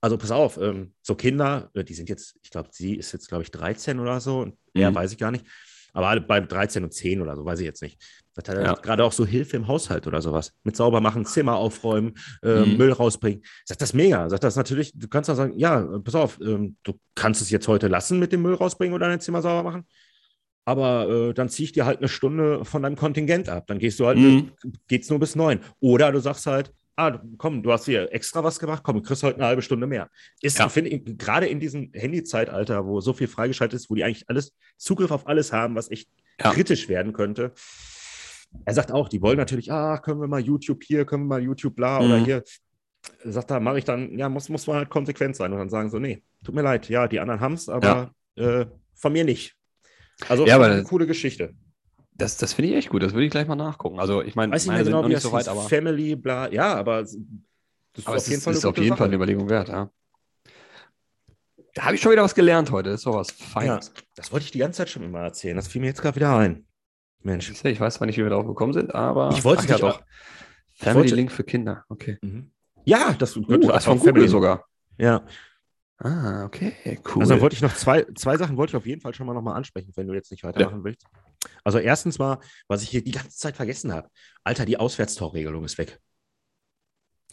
also pass auf, ähm, so Kinder, äh, die sind jetzt, ich glaube, sie ist jetzt, glaube ich, 13 oder so, und Mhm. weiß ich gar nicht. Aber alle bei 13 und 10 oder so, weiß ich jetzt nicht. Sagt er Ja. gerade auch so Hilfe im Haushalt oder sowas. Mit sauber machen, Zimmer aufräumen, äh, Mhm. Müll rausbringen. Sagt das mega. Sagt das natürlich, du kannst dann sagen, ja, pass auf, ähm, du kannst es jetzt heute lassen mit dem Müll rausbringen oder dein Zimmer sauber machen. Aber äh, dann ziehe ich dir halt eine Stunde von deinem Kontingent ab. Dann gehst du halt, Mhm. geht's nur bis neun. Oder du sagst halt, ah, komm, du hast hier extra was gemacht, komm, du kriegst heute eine halbe Stunde mehr. Ist, Ja. finde ich, gerade in diesem Handy-Zeitalter, wo so viel freigeschaltet ist, wo die eigentlich alles, Zugriff auf alles haben, was echt Ja. kritisch werden könnte. Er sagt auch, die wollen natürlich, ah, können wir mal YouTube hier, können wir mal YouTube bla oder Mhm. hier. Er sagt, da mache ich dann, ja, muss, muss man halt konsequent sein und dann sagen so, nee, tut mir leid, ja, die anderen haben es, aber äh, von mir nicht. Also Ja, eine coole Geschichte. Das, das finde ich echt gut. Das würde ich gleich mal nachgucken. Also, ich meine, Weiß meine mehr sind genau, noch nicht so weit, aber, Family, bla, ja, aber das ist aber auf es jeden ist, Fall ist eine auf gute jeden Fall eine Überlegung wert, ja. Da habe ich schon wieder was gelernt heute. Das ist sowas Ja, Feines. das wollte ich die ganze Zeit schon immer erzählen. Das fiel mir jetzt gerade wieder ein. Mensch. Ich, ich weiß zwar nicht, wie wir darauf gekommen sind, aber. Ich wollte Ach ja doch. Family wollte- Link für Kinder. Okay. Mhm. Ja, das Uh, das von Google Family- sogar. Ja, Ah, okay, cool. also wollte ich noch zwei, zwei Sachen wollte ich auf jeden Fall schon mal nochmal ansprechen, wenn du jetzt nicht weitermachen willst. Also erstens mal, was ich hier die ganze Zeit vergessen habe. Alter, die Auswärtstorregelung ist weg.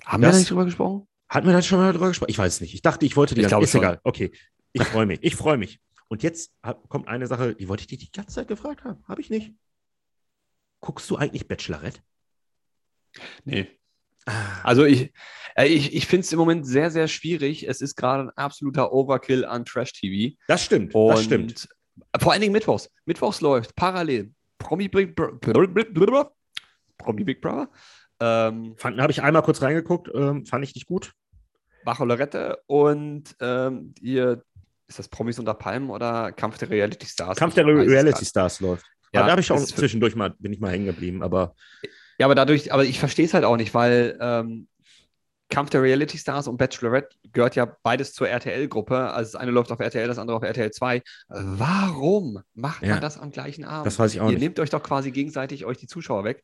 Haben wir das- da nicht drüber gesprochen? Hatten wir da schon mal drüber gesprochen? Ich weiß nicht. Ich dachte, ich wollte die Ich ganze Ist egal. Okay. Ich freue mich. Ich freue mich. Und jetzt kommt eine Sache, die wollte ich dich die ganze Zeit gefragt haben. Habe ich nicht. Guckst du eigentlich Bachelorette? Nee. Ah, Also ich, äh, ich, ich finde es im Moment sehr, sehr schwierig. Es ist gerade ein absoluter Overkill an Trash-TV. das stimmt. Und das stimmt. Vor allen Dingen Mittwochs. Mittwochs läuft parallel Promi Big, Bro Promi Big Brother, ähm, Habe ich einmal kurz reingeguckt, ähm, fand ich nicht gut. Bachelorette und ähm, ihr, ist das Promis unter Palmen oder Kampf der Reality Stars? Kampf der es Reality. Stars läuft. Ja, aber da habe ich auch zwischendurch mal, bin ich mal hängen geblieben, aber Ja, aber dadurch, aber ich verstehe es halt auch nicht, weil ähm, Kampf der Reality Stars und Bachelorette gehört ja beides zur RTL-Gruppe. Also das eine läuft auf RTL, das andere auf RTL 2. Warum macht Ja. man das am gleichen Abend? das weiß ich auch Ihr nicht. nehmt euch doch quasi gegenseitig euch die Zuschauer weg.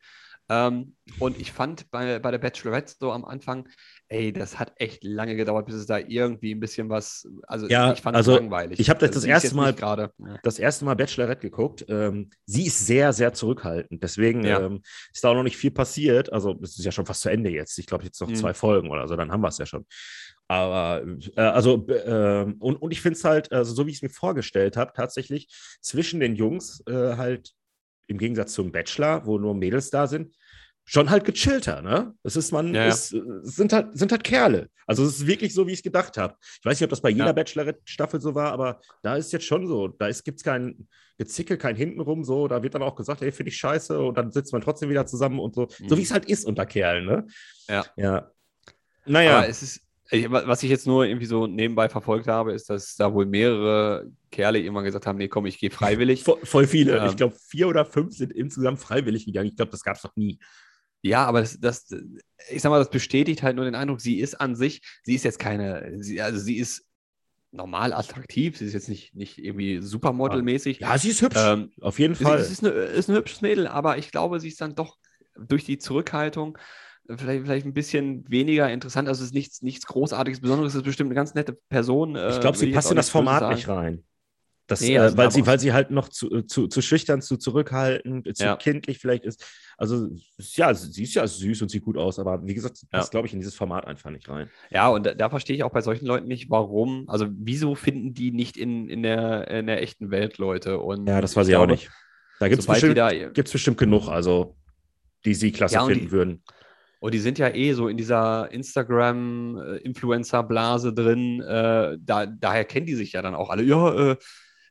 Ähm, und ich fand bei, bei der Bachelorette so am Anfang, ey, das hat echt lange gedauert, bis es da irgendwie ein bisschen was, also Ja, ich fand also es langweilig. ich hab das Also das erste Mal- gerade. Das erste Mal Bachelorette geguckt. Ähm, sie ist sehr, sehr zurückhaltend. Deswegen Ja. ähm, ist da auch noch nicht viel passiert. Also, es ist ja schon fast zu Ende jetzt. Ich glaube, jetzt noch Mhm. zwei Folgen oder so, dann haben wir es ja schon. Aber, äh, also, äh, und, und ich finde es halt, also, so wie ich es mir vorgestellt habe, tatsächlich zwischen den Jungs äh, halt im Gegensatz zum Bachelor, wo nur Mädels da sind, schon halt gechillter, ne? Das ist, man, Ja, ja. ist, äh, sind, halt, sind halt Kerle. Also es ist wirklich so, wie ich es gedacht habe. Ich weiß nicht, ob das bei jeder Ja. Bachelorette-Staffel so war, aber da ist jetzt schon so. Da gibt es kein Gezickel, kein Hintenrum, so. Da wird dann auch gesagt, ey, finde ich scheiße und dann sitzt man trotzdem wieder zusammen und so. So Mhm. wie es halt ist unter Kerlen, ne? Ja. Ja. Naja. Aber es ist, was ich jetzt nur irgendwie so nebenbei verfolgt habe, ist, dass da wohl mehrere Kerle irgendwann gesagt haben, nee, komm, ich gehe freiwillig. Voll, voll viele. Ähm, ich glaube, vier oder fünf sind insgesamt freiwillig gegangen. Ich glaube, das gab es noch nie. Ja, aber das, das, ich sag mal, das bestätigt halt nur den Eindruck, sie ist an sich, sie ist jetzt keine, sie, also sie ist normal attraktiv, sie ist jetzt nicht, nicht irgendwie Supermodel-mäßig. Ja, sie ist hübsch. Ähm, auf jeden Fall. sie ist, eine, ist ein hübsches Mädel, aber ich glaube, sie ist dann doch durch die Zurückhaltung äh, vielleicht, vielleicht ein bisschen weniger interessant. Also es ist nichts, nichts Großartiges, Besonderes, es ist bestimmt eine ganz nette Person. äh, ich glaube, sie will passt in das Format nicht rein. Das, Nee, äh, also weil, sie, weil sie halt noch zu, zu, zu schüchtern, zu zurückhaltend, zu Ja. kindlich vielleicht ist. Also, ja, sie ist ja süß und sieht gut aus, aber wie gesagt, Ja. passt, glaube ich, in dieses Format einfach nicht rein. Ja, und da, da verstehe ich auch bei solchen Leuten nicht, warum, also wieso finden die nicht in, in, der, in der echten Welt Leute? Und Ja, das weiß ich ich auch glaube, nicht. Da gibt es bestimmt, da, gibt's bestimmt genug, also, die sie klasse Ja, finden die- würden. Und die sind ja eh so in dieser Instagram-Influencer-Blase drin. Äh, da, daher kennen die sich ja dann auch alle. Ja, äh,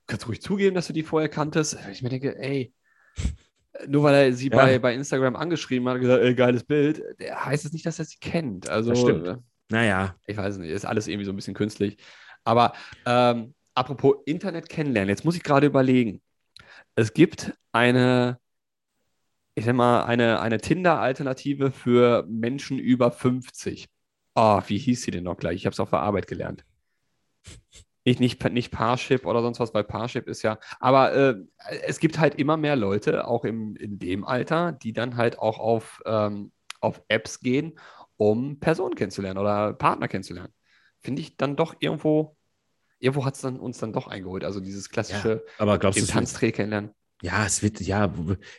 kannst du ruhig zugeben, dass du die vorher kanntest. Ich mir denke, ey, nur weil er sie Ja. bei, bei Instagram angeschrieben hat und gesagt, ey, geiles Bild, heißt es nicht, dass er sie kennt. Also, Das stimmt. Naja, ich weiß nicht, ist alles irgendwie so ein bisschen künstlich. Aber ähm, apropos Internet kennenlernen, jetzt muss ich gerade überlegen. Es gibt eine, ich sag mal, eine, eine Tinder-Alternative für Menschen über 50. Oh, wie hieß sie denn noch gleich? Ich habe es auf der Arbeit gelernt. Nicht, nicht, nicht Parship oder sonst was, weil Parship ist ja. Aber äh, es gibt halt immer mehr Leute, auch im, in dem Alter, die dann halt auch auf, ähm, auf Apps gehen, um Personen kennenzulernen oder Partner kennenzulernen. Finde ich dann doch irgendwo, irgendwo hat es dann, uns dann doch eingeholt. Also dieses klassische aber glaubst wird- Tanzdreh kennenlernen. Ja, es wird, ja,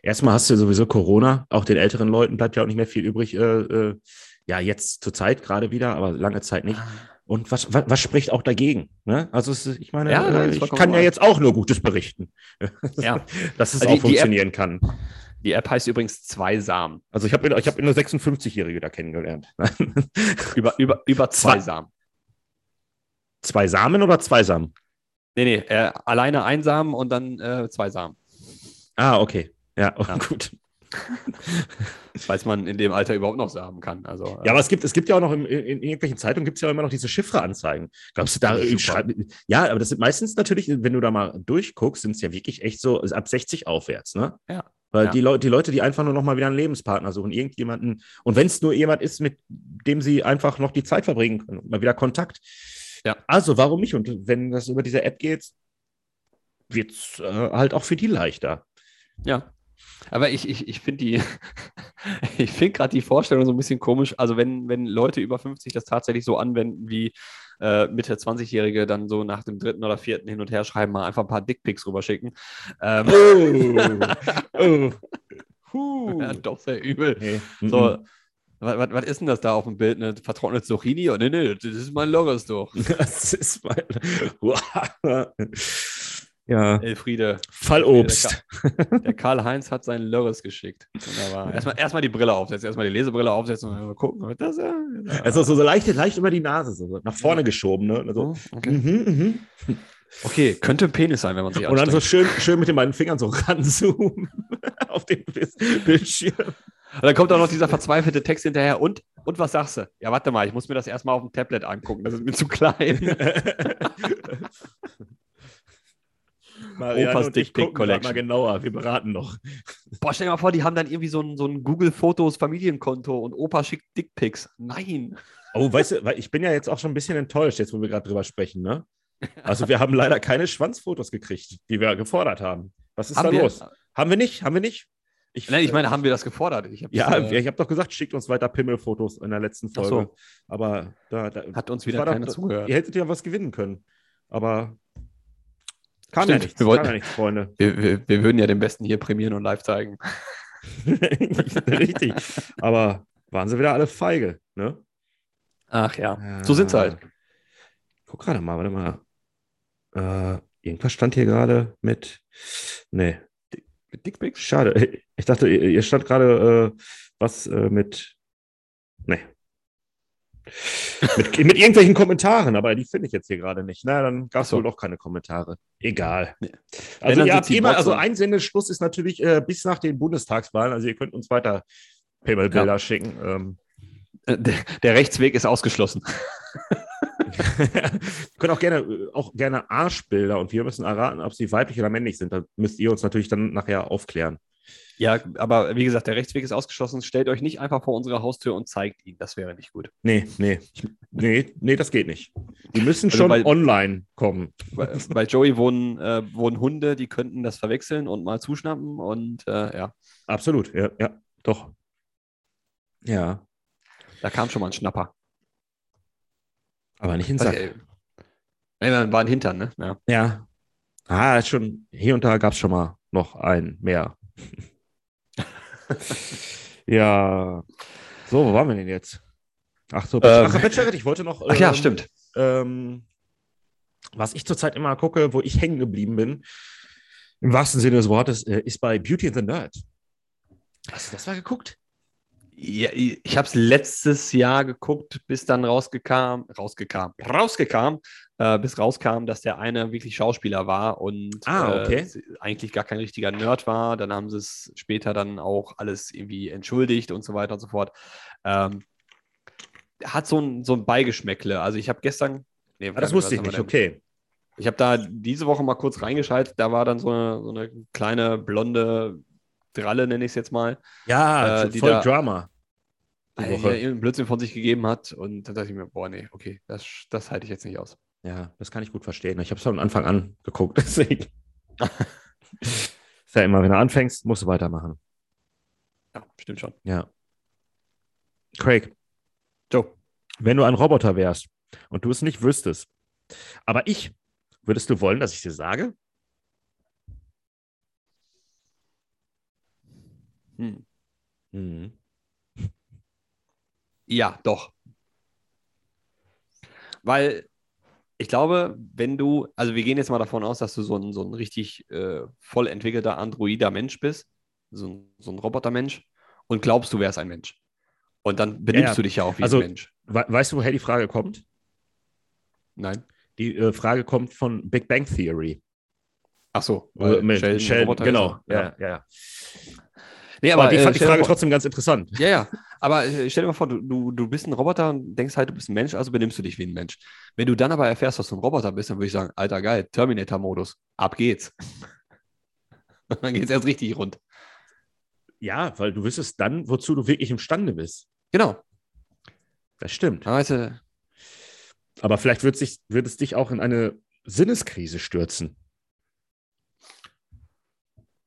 erstmal hast du sowieso Corona, auch den älteren Leuten bleibt ja auch nicht mehr viel übrig. Äh, äh, ja, jetzt zur Zeit gerade wieder, aber lange Zeit nicht. Und was, was, was spricht auch dagegen? Ne? Also, es, ich meine, Ja, äh, ich kann ja jetzt auch nur Gutes berichten, Ja. dass es Also auch die- die App- funktionieren kann. Die App heißt übrigens zwei Samen. Also, ich habe ich hab eine 56-Jährige da kennengelernt. Über, über, über zwei, Zwei- Samen. zwei Samen oder zwei Samen? Nee, nee, äh, alleine ein Samen und dann äh, zwei Samen. Ah, okay. Ja, Ja. gut. Falls man in dem Alter überhaupt noch Samen kann. Also, äh, Ja, aber es gibt, es gibt ja auch noch in, in, in irgendwelchen Zeitungen gibt es ja immer noch diese Chiffre-Anzeigen. Glaubst du, da Ja, aber das sind meistens natürlich, wenn du da mal durchguckst, sind es ja wirklich echt so ab 60 aufwärts, ne? Ja. Weil Ja. die, Leute, die Leute, die einfach nur noch mal wieder einen Lebenspartner suchen, irgendjemanden, und wenn es nur jemand ist, mit dem sie einfach noch die Zeit verbringen können, mal wieder Kontakt. Ja. Also, warum nicht? Und wenn das über diese App geht, wird es äh, halt auch für die leichter. Ja. Aber ich, ich, ich finde die, ich finde gerade die Vorstellung so ein bisschen komisch. Also wenn, wenn Leute über 50 das tatsächlich so anwenden, wie äh, Mitte 20-Jährige dann so nach dem dritten oder vierten hin und her schreiben, mal einfach ein paar Dickpics rüberschicken. Ähm, oh. Huh. ja, doch sehr übel. Nee. So, was, was, was ist denn das da auf dem Bild? Eine vertrocknete Zucchini? Oh, nee, nee, das ist mein Logos doch. Das ist mein. Ja. Elfriede. Fallobst. Der Karl-Heinz hat seinen Lörres geschickt. Wunderbar. Erstmal, erstmal die Brille aufsetzen, erstmal die Lesebrille aufsetzen und mal gucken. was Das, ja, Also so, so leicht, leicht über die Nase, so nach vorne geschoben, ne? Also, Oh, okay. mhm, mhm. okay, könnte ein Penis sein, wenn man sich Und dann so schön, schön mit den beiden Fingern so ranzoomen auf den Bild- Bildschirm. Und dann kommt auch noch dieser verzweifelte Text hinterher. Und, und was sagst du? Ja, warte mal, ich muss mir das erstmal auf dem Tablet angucken. Das ist mir zu klein. Marianne Opas und ich Dickpic gucken grad Collection. mal genauer, wir beraten noch. Boah, stell dir mal vor, die haben dann irgendwie so ein, so ein Google Fotos Familienkonto und Opa schickt Dickpics. Nein. Oh, weißt du, weil ich bin ja jetzt auch schon ein bisschen enttäuscht, jetzt wo wir gerade drüber sprechen, ne? Also wir haben leider keine Schwanzfotos gekriegt, die wir gefordert haben. Was ist Haben da wir? los? Haben wir nicht? Haben wir nicht? Ich, Nein, ich meine, haben wir das gefordert? Ich Ja, das, äh, ich habe doch gesagt, schickt uns weiter Pimmelfotos in der letzten Folge. so. Aber da, da hat uns wieder doch- keiner zugehört. Ihr hättet ja was gewinnen können. Aber kam Stimmt, ja nichts. wir wollten- ja nichts, Freunde. Wir, wir, wir würden ja den Besten hier prämieren und live zeigen. Richtig. Aber waren sie wieder alle feige, ne? Ach ja, so sind sie halt. Guck gerade mal, warte mal. Äh, irgendwas stand hier gerade mit. Nee, Mit Dickpics? schade. Ich dachte, ihr ihr stand gerade, äh, was äh, mit. Nee. Mit, mit irgendwelchen Kommentaren, aber die finde ich jetzt hier gerade nicht. Na, dann gab es so. wohl doch keine Kommentare. Egal. Nee. Also, ihr habt immer, also Einsendeschluss ist natürlich äh, bis nach den Bundestagswahlen. Also, ihr könnt uns weiter Paypal-Bilder schicken. Ähm, Äh, Der, der Rechtsweg ist ausgeschlossen. Wir können auch gerne, äh, auch gerne Arschbilder und wir müssen erraten, ob sie weiblich oder männlich sind. Da müsst ihr uns natürlich dann nachher aufklären. Ja, aber wie gesagt, der Rechtsweg ist ausgeschlossen. Stellt euch nicht einfach vor unsere Haustür und zeigt ihn. Das wäre nicht gut. Nee, nee, nee, nee, das geht nicht. Die müssen Also schon weil- online kommen. Bei, bei Joey wohnen, äh, wohnen Hunde, die könnten das verwechseln und mal zuschnappen. Und äh, ja, Absolut, ja, ja, doch. Ja, da kam schon mal ein Schnapper. aber nicht Was, Sack. äh, nee, war ein Hintern, ne? Ja. Ja. Ah, schon, hier und da gab es schon mal noch ein mehr. Ja. So, wo waren wir denn jetzt? Ach so, Ähm, Ach, Bachelorette, ich wollte noch. Ach ja, ähm, stimmt. ähm, was ich zurzeit immer gucke, wo ich hängen geblieben bin, im wahrsten Sinne des Wortes, äh, ist bei Beauty and the Nerd. Hast du das mal geguckt? Ja, ich habe es letztes Jahr geguckt, bis dann rausgekam, rausgekam, rausgekam, äh, bis rauskam, dass der eine wirklich Schauspieler war und Ah, okay. äh, eigentlich gar kein richtiger Nerd war. Dann haben sie es später dann auch alles irgendwie entschuldigt und so weiter und so fort. Ähm, hat so ein, so ein Beigeschmäckle. Also ich habe gestern. Nee, Ah, das wusste ich nicht, denn? okay. Ich habe da diese Woche mal kurz reingeschaltet. Da war dann so eine, so eine kleine blonde Dralle, nenne ich es jetzt mal. Ja, Äh, voll da- Drama. Die Äh, Woche. Blödsinn von sich gegeben hat. Und dann dachte ich mir, boah, nee, okay, das, das halte ich jetzt nicht aus. Ja, das kann ich gut verstehen. Ich habe es von Anfang an geguckt, deswegen. ist ja immer, wenn du anfängst, musst du weitermachen. Ja, stimmt schon. Ja. Craig, Joe. wenn du ein Roboter wärst und du es nicht wüsstest, aber ich, würdest du wollen, dass ich dir sage? Hm. Mhm. Ja, doch. Weil ich glaube, wenn du, also wir gehen jetzt mal davon aus, dass du so ein, so ein richtig äh, voll entwickelter androider Mensch bist, so ein, so ein Robotermensch, und glaubst, du wärst ein Mensch. Und dann benimmst Ja, du dich ja auch wie also- ein Mensch. We weißt du, woher die Frage kommt? Nein. Die äh, Frage kommt von Big Bang Theory. Ach so, Äh, weil mit Sheldon Sheldon, Roboter genau. Ja, ja. ja. Nee, Aber, aber die äh, fand die dir Frage trotzdem ganz interessant. Ja, ja. Aber äh, stell dir mal vor, du, du, du bist ein Roboter und denkst halt, du bist ein Mensch, also benimmst du dich wie ein Mensch. Wenn du dann aber erfährst, dass du ein Roboter bist, dann würde ich sagen, alter geil, Terminator-Modus, ab geht's. dann geht's erst richtig rund. Ja, weil du wüsstest dann, wozu du wirklich imstande bist. Genau. Das stimmt. Du, Aber vielleicht wird, sich, wird es dich auch in eine Sinneskrise stürzen.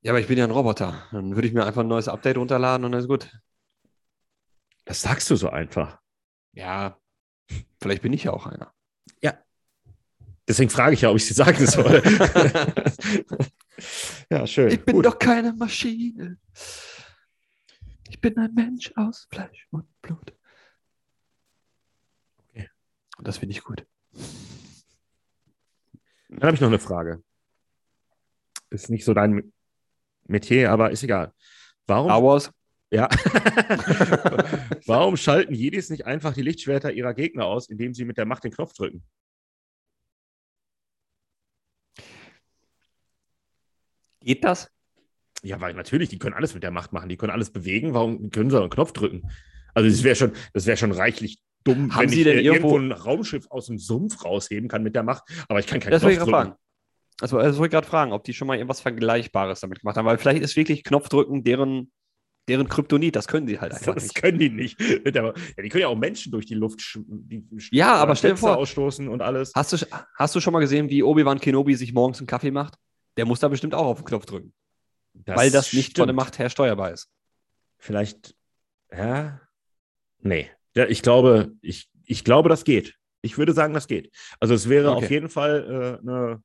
Ja, aber ich bin ja ein Roboter. Dann würde ich mir einfach ein neues Update runterladen und dann ist gut. Das sagst du so einfach. Ja, vielleicht bin ich ja auch einer. Deswegen frage ich ja, ob ich sie sagen soll. ja, schön. Ich bin Gut. doch keine Maschine. Ich bin ein Mensch aus Fleisch und Blut. Okay. Und das finde ich gut. Dann habe ich noch eine Frage. Ist nicht so dein Metier, aber ist egal. Warum, Wars? ja. Warum schalten Jedis nicht einfach die Lichtschwerter ihrer Gegner aus, indem sie mit der Macht den Knopf drücken? Geht das? Ja, weil natürlich, die können alles mit der Macht machen. Die können alles bewegen. Warum können sie einen Knopf drücken? Also, das wäre schon, das wäre schon reichlich dumm, Haben wenn Sie ich denn irgendwo- irgendwo ein Raumschiff aus dem Sumpf rausheben kann mit der Macht, aber ich kann keinen Das Knopf drücken. fragen. Also, das wollte ich gerade fragen, ob die schon mal irgendwas Vergleichbares damit gemacht haben, weil vielleicht ist wirklich Knopfdrücken deren, deren Kryptonit, das können sie halt einfach Das nicht. können die nicht. Ja, die können ja auch Menschen durch die Luft die Ja, aber stell dir vor- ausstoßen und alles. Hast du, hast du schon mal gesehen, wie Obi-Wan Kenobi sich morgens einen Kaffee macht? Der muss da bestimmt auch auf den Knopf drücken, weil das nicht von der stimmt. Macht her steuerbar ist. Vielleicht, ja, nee. Ja, ich glaube, ich, ich glaube, das geht. Ich würde sagen, das geht. Also es wäre Okay. auf jeden Fall äh, eine,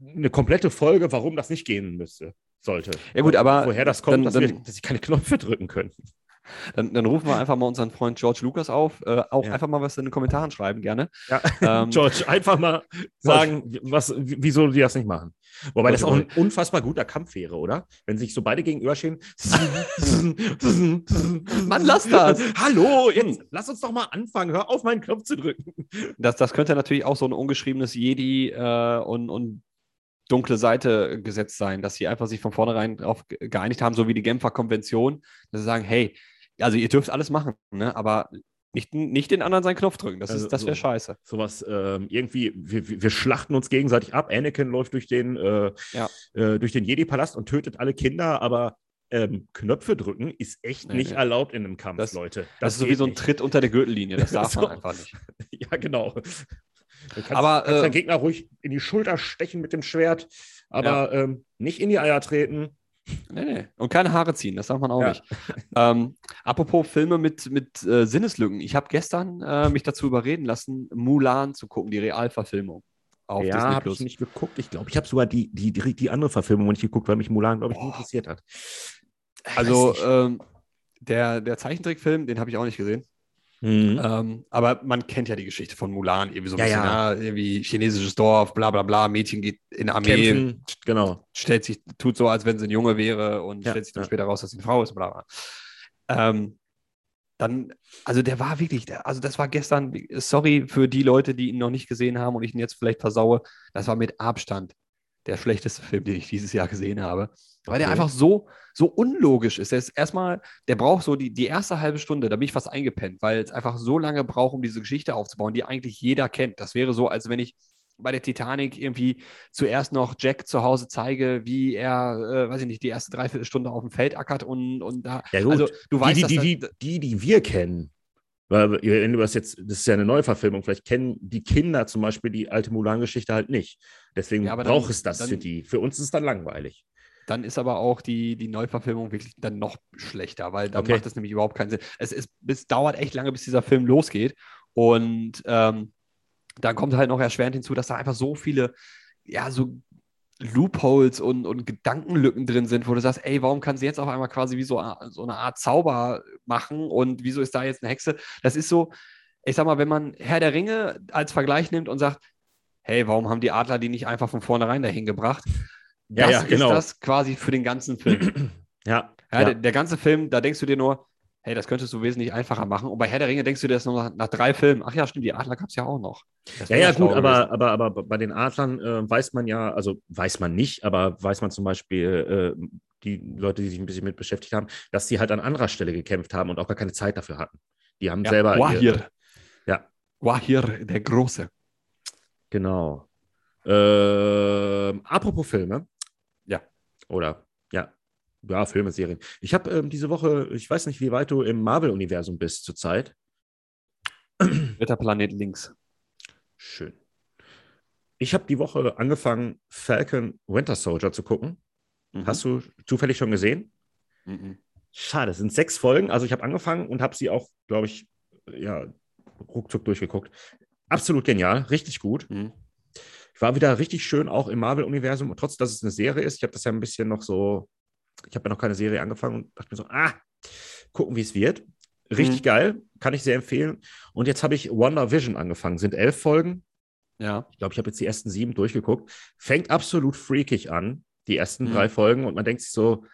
eine komplette Folge, warum das nicht gehen müsste, sollte. Ja gut, aber woher das kommt, dann- dass, dann- wir, dass sie keine Knöpfe drücken können. Dann, dann, rufen wir einfach mal unseren Freund George Lucas auf. Äh, auch ja. einfach mal was in den Kommentaren schreiben, gerne. Ja. Ähm, George, einfach mal sagen, was, wieso die das nicht machen. Wobei das auch ein unfassbar guter Kampf wäre, oder? Wenn sich so beide gegenüberstehen. Mann, lass das! Hallo, jetzt lass uns doch mal anfangen. Hör auf, meinen Knopf zu drücken. Das, das könnte natürlich auch so ein ungeschriebenes Jedi äh, und, und dunkle Seite gesetzt sein, dass sie einfach sich von vornherein darauf geeinigt haben, so wie die Genfer Konvention, dass sie sagen, hey, also ihr dürft alles machen, ne? aber nicht, nicht den anderen seinen Knopf drücken. Das, also das wäre so, scheiße. Sowas, ähm, irgendwie, wir, wir schlachten uns gegenseitig ab. Anakin läuft durch den, äh, ja. äh, den Jedi-Palast und tötet alle Kinder, aber ähm, Knöpfe drücken ist echt nee, nicht nee. erlaubt in einem Kampf, das, Leute. Das, das ist so wie so ein Tritt unter der Gürtellinie. Das darf so. man einfach nicht. Ja, genau. Du kannst, aber, kannst äh, Gegner ruhig in die Schulter stechen mit dem Schwert, aber ja. ähm, nicht in die Eier treten. Nee, nee. Und keine Haare ziehen, das darf man auch ja. nicht. Ähm, apropos Filme mit, mit äh, Sinneslücken. Ich habe gestern äh, mich dazu überreden lassen, Mulan zu gucken, die Realverfilmung. Auf ja, habe ich nicht geguckt. Ich glaube, ich habe sogar die, die, die, die, andere Verfilmung nicht geguckt, weil mich Mulan, glaube ich, oh. nicht interessiert hat. Also, ähm, der, der Zeichentrickfilm, den habe ich auch nicht gesehen. Mhm. Ähm, aber man kennt ja die Geschichte von Mulan, irgendwie so ein ja, bisschen, ja. ja. irgendwie chinesisches Dorf, bla bla bla, Mädchen geht in Armee, Kämpfen, genau. stellt sich, tut so, als wenn sie ein Junge wäre und ja, stellt sich dann später raus, dass sie eine Frau ist, bla bla. Ähm, dann, also der war wirklich, also das war gestern, sorry für die Leute, die ihn noch nicht gesehen haben und ich ihn jetzt vielleicht versaue, das war mit Abstand der schlechteste Film, den ich dieses Jahr gesehen habe. Weil okay. der einfach so, so unlogisch ist. Der ist erstmal, der braucht so die, die erste halbe Stunde, da bin ich fast eingepennt, weil es einfach so lange braucht, um diese Geschichte aufzubauen, die eigentlich jeder kennt. Das wäre so, als wenn ich bei der Titanic irgendwie zuerst noch Jack zu Hause zeige, wie er, äh, weiß ich nicht, die erste Dreiviertelstunde auf dem Feld ackert und, und da. Ja, gut. Also, du weißt, die, die, die, die, die, die wir kennen, weil wenn du das jetzt, das ist ja eine Neuverfilmung, vielleicht kennen die Kinder zum Beispiel die alte Mulan-Geschichte halt nicht. Deswegen ja, braucht es das dann, für die. Für uns ist es dann langweilig. Dann ist aber auch die, die Neuverfilmung wirklich dann noch schlechter, weil dann okay. macht das nämlich überhaupt keinen Sinn. Es, ist, es dauert echt lange, bis dieser Film losgeht. Und ähm, dann kommt halt noch erschwerend hinzu, dass da einfach so viele, ja, so Loopholes und, und Gedankenlücken drin sind, wo du sagst, ey, warum kann sie jetzt auf einmal quasi wie so, so eine Art Zauber machen und wieso ist da jetzt eine Hexe? Das ist so, ich sag mal, wenn man Herr der Ringe als Vergleich nimmt und sagt, hey, warum haben die Adler die nicht einfach von vornherein dahin gebracht? Das ja, ja, genau. ist das quasi für den ganzen Film. ja. ja. Der, der, ganze Film, da denkst du dir nur, hey, das könntest du wesentlich einfacher machen. Und bei Herr der Ringe denkst du dir das noch nach, nach drei Filmen. Ach ja, stimmt, die Adler gab es ja auch noch. ja, ja, gut, aber, aber, aber bei den Adlern äh, weiß man ja, also weiß man nicht, aber weiß man zum Beispiel, äh, die Leute, die sich ein bisschen mit beschäftigt haben, dass sie halt an anderer Stelle gekämpft haben und auch gar keine Zeit dafür hatten. Die haben ja, selber. Wahir. Ja. Wahir, der Große. Genau. Äh, apropos Filme. Oder, ja. Ja, Filme, Serien. Ich habe ähm, diese Woche, ich weiß nicht, wie weit du im Marvel-Universum bist zurzeit. Dritter Planet links. Schön. Ich habe die Woche angefangen, Falcon Winter Soldier zu gucken. Mhm. Hast du zufällig schon gesehen? Mhm. Schade, es sind sechs Folgen. Also ich habe angefangen und habe sie auch, glaube ich, ja, ruckzuck durchgeguckt. Absolut genial, richtig gut. Mhm. War wieder richtig schön auch im Marvel-Universum, trotz dass es eine Serie ist. Ich habe das ja ein bisschen noch so, ich habe ja noch keine Serie angefangen und dachte mir so, ah, gucken, wie es wird. Richtig mhm. geil, kann ich sehr empfehlen. Und jetzt habe ich Wonder Vision angefangen. Sind elf Folgen. Ja. Ich glaube, ich habe jetzt die ersten sieben durchgeguckt. Fängt absolut freakig an, die ersten mhm. drei Folgen. Und man denkt sich so,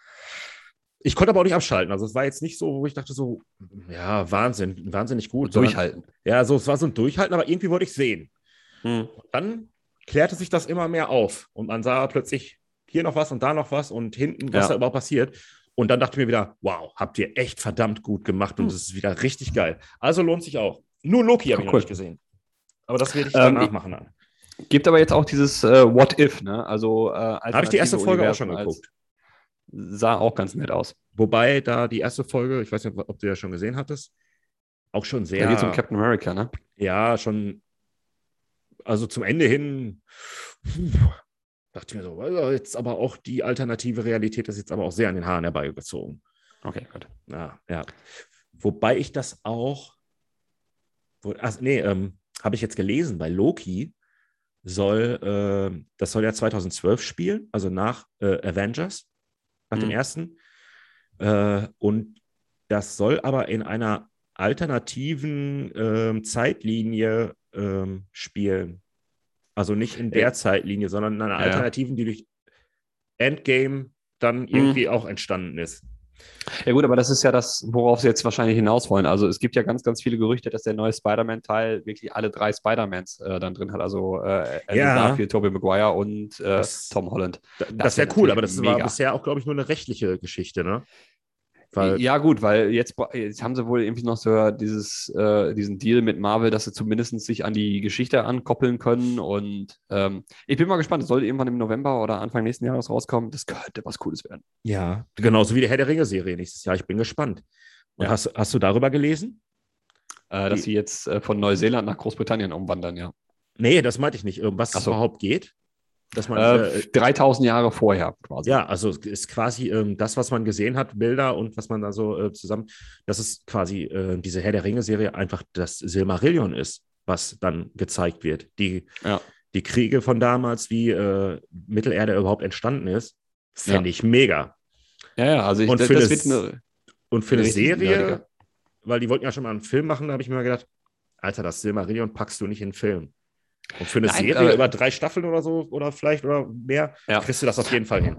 ich konnte aber auch nicht abschalten. Also es war jetzt nicht so, wo ich dachte so, ja, Wahnsinn, wahnsinnig gut. Durchhalten. Sondern, ja, so, es war so ein Durchhalten, aber irgendwie wollte ich sehen. Mhm. Dann klärte sich das immer mehr auf und man sah plötzlich hier noch was und da noch was und hinten, was ja. da überhaupt passiert. Und dann dachte ich mir wieder, wow, habt ihr echt verdammt gut gemacht und hm. es ist wieder richtig geil. Also lohnt sich auch. Nur Loki habe ich cool. noch nicht gesehen. Aber das werde ich danach ähm, machen dann. Gibt aber jetzt auch dieses äh, What If, ne? Also äh, habe ich die erste Folge auch schon geguckt. Sah auch ganz nett aus. Wobei da die erste Folge, ich weiß nicht, ob du ja schon gesehen hattest, auch schon sehr. Da geht um Captain America, ne? Ja, schon also zum Ende hin dachte ich mir so, jetzt aber auch die alternative Realität ist jetzt aber auch sehr an den Haaren herbeigezogen. Okay, gut. Ja, ja. Wobei ich das auch, wo, ach, nee, ähm, habe ich jetzt gelesen, bei Loki soll, äh, das soll ja 2012 spielen, also nach äh, Avengers, nach mhm. dem ersten. Äh, und das soll aber in einer alternativen ähm, Zeitlinie ähm, spielen. Also nicht in der Ja. Zeitlinie, sondern in einer Ja. alternativen, die durch Endgame dann irgendwie auch entstanden ist. Ja gut, aber das ist ja das, worauf sie jetzt wahrscheinlich hinaus wollen. Also es gibt ja ganz, ganz viele Gerüchte, dass der neue Spider-Man-Teil wirklich alle drei Spider-Mans äh, dann drin hat. Also äh, Andrew Ja. Garfield, Tobey Maguire und äh, Das- Tom Holland. Da- Das Das, wär wäre cool, natürlich aber das war mega. bisher auch, glaube ich, nur eine rechtliche Geschichte, ne? Weil, ja gut, weil jetzt, jetzt haben sie wohl irgendwie noch so dieses, äh, diesen Deal mit Marvel, dass sie zumindest sich an die Geschichte ankoppeln können. Und ähm, ich bin mal gespannt, es sollte irgendwann im November oder Anfang nächsten Jahres rauskommen. Das könnte was Cooles werden. ja, genauso wie die Herr der Ringe-Serie nächstes Jahr. Ich bin gespannt. Und Ja. hast, hast du darüber gelesen? Äh, dass Die- sie jetzt äh, von Neuseeland nach Großbritannien umwandern, ja. Nee, das meinte ich nicht. Um was es so. überhaupt geht. Dass man, Äh, äh, 3000 Jahre vorher quasi. ja, also ist quasi ähm, das, was man gesehen hat, Bilder und was man da so äh, zusammen, das ist quasi äh, diese Herr der Ringe-Serie einfach das Silmarillion ist, was dann gezeigt wird. Die, Ja. die Kriege von damals, wie äh, Mittelerde überhaupt entstanden ist, fände Ja. ich mega. Ja, ja, also ich, Und das, für das das- wird eine, Und für eine Richtig Serie, nerdiger. weil die wollten ja schon mal einen Film machen, da habe ich mir mal gedacht, Alter, das Silmarillion packst du nicht in einen Film. Und für eine Nein, Serie aber- über drei Staffeln oder so, oder vielleicht oder mehr, Ja. kriegst du das auf jeden Fall hin.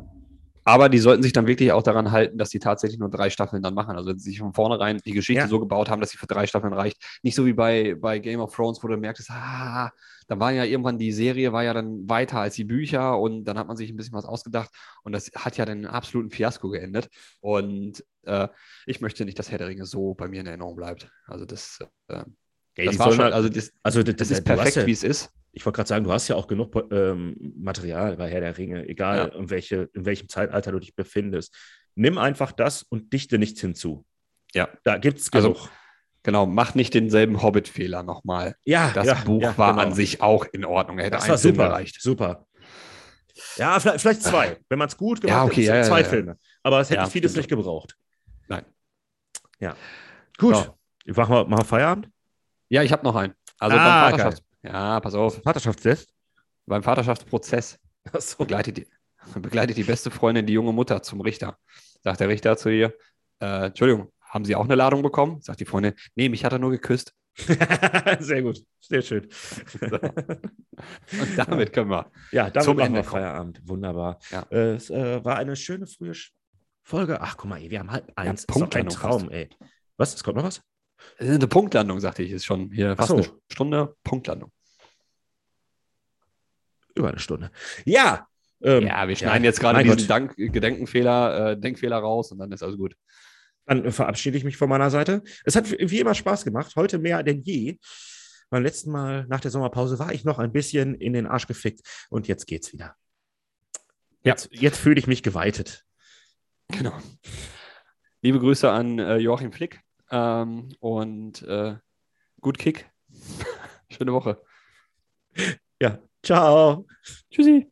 Aber die sollten sich dann wirklich auch daran halten, dass die tatsächlich nur drei Staffeln dann machen. Also wenn sie sich von vornherein die Geschichte Ja. so gebaut haben, dass sie für drei Staffeln reicht. Nicht so wie bei, bei Game of Thrones, wo du merkst, ah, da war ja irgendwann die Serie, war ja dann weiter als die Bücher und dann hat man sich ein bisschen was ausgedacht und das hat ja dann einen absoluten Fiasko geendet. Und äh, ich möchte nicht, dass Herr der Ringe so bei mir in Erinnerung bleibt. Also das, äh, Ey, das war schon, halt- also das, also das, das ist perfekt, ja, wie es ist. Ich wollte gerade sagen, du hast ja auch genug ähm, Material bei Herr der Ringe, egal Ja. in, welche, in welchem Zeitalter du dich befindest. Nimm einfach das und dichte nichts hinzu. Ja. Da gibt es Also, genug. Genau, mach nicht denselben Hobbit-Fehler nochmal. ja, Das ja, Buch ja, war genau. an sich auch in Ordnung. Er hätte Das war super. gereicht. Super. Ja, vielleicht, vielleicht zwei. Wenn man es gut gemacht Ja, okay, hat, ja, zwei. Filme. Aber es hätte vieles nicht gebraucht. Nein. Ja. Gut. So. Machen, wir, machen wir Feierabend? Ja, ich habe noch einen. Also Ah, beim Vaterschafts Ja, pass auf. Vaterschaftstest? Beim Vaterschaftsprozess Achso. begleitet die, begleitet die beste Freundin die junge Mutter zum Richter. Sagt der Richter zu ihr, äh, Entschuldigung, haben Sie auch eine Ladung bekommen? Sagt die Freundin, nee, mich hat er nur geküsst. Sehr gut. Sehr schön. Und damit können wir. Ja, damit Zum Ende. Feierabend. Wunderbar. Ja. Äh, es äh, war eine schöne frühe Folge. Ach, guck mal, ey, wir haben halb eins. ist doch ein Traum, fast. ey. Was? Es kommt noch was? Eine Punktlandung, sagte ich, ist schon hier fast so. eine Stunde Punktlandung. Über eine Stunde. Ja. ähm, ja, wir schneiden jetzt gerade diesen. Dank Gedenkenfehler, äh, Denkfehler raus und dann ist alles gut. Dann verabschiede ich mich von meiner Seite. Es hat wie immer Spaß gemacht. Heute mehr denn je. Beim letzten Mal nach der Sommerpause war ich noch ein bisschen in den Arsch gefickt und jetzt geht's wieder. Ja. Jetzt, jetzt fühle ich mich geweitet. Genau. Liebe Grüße an äh, Joachim Flick ähm, und äh, gut Kick. Schöne Woche. Ja. Ciao. Tschüssi.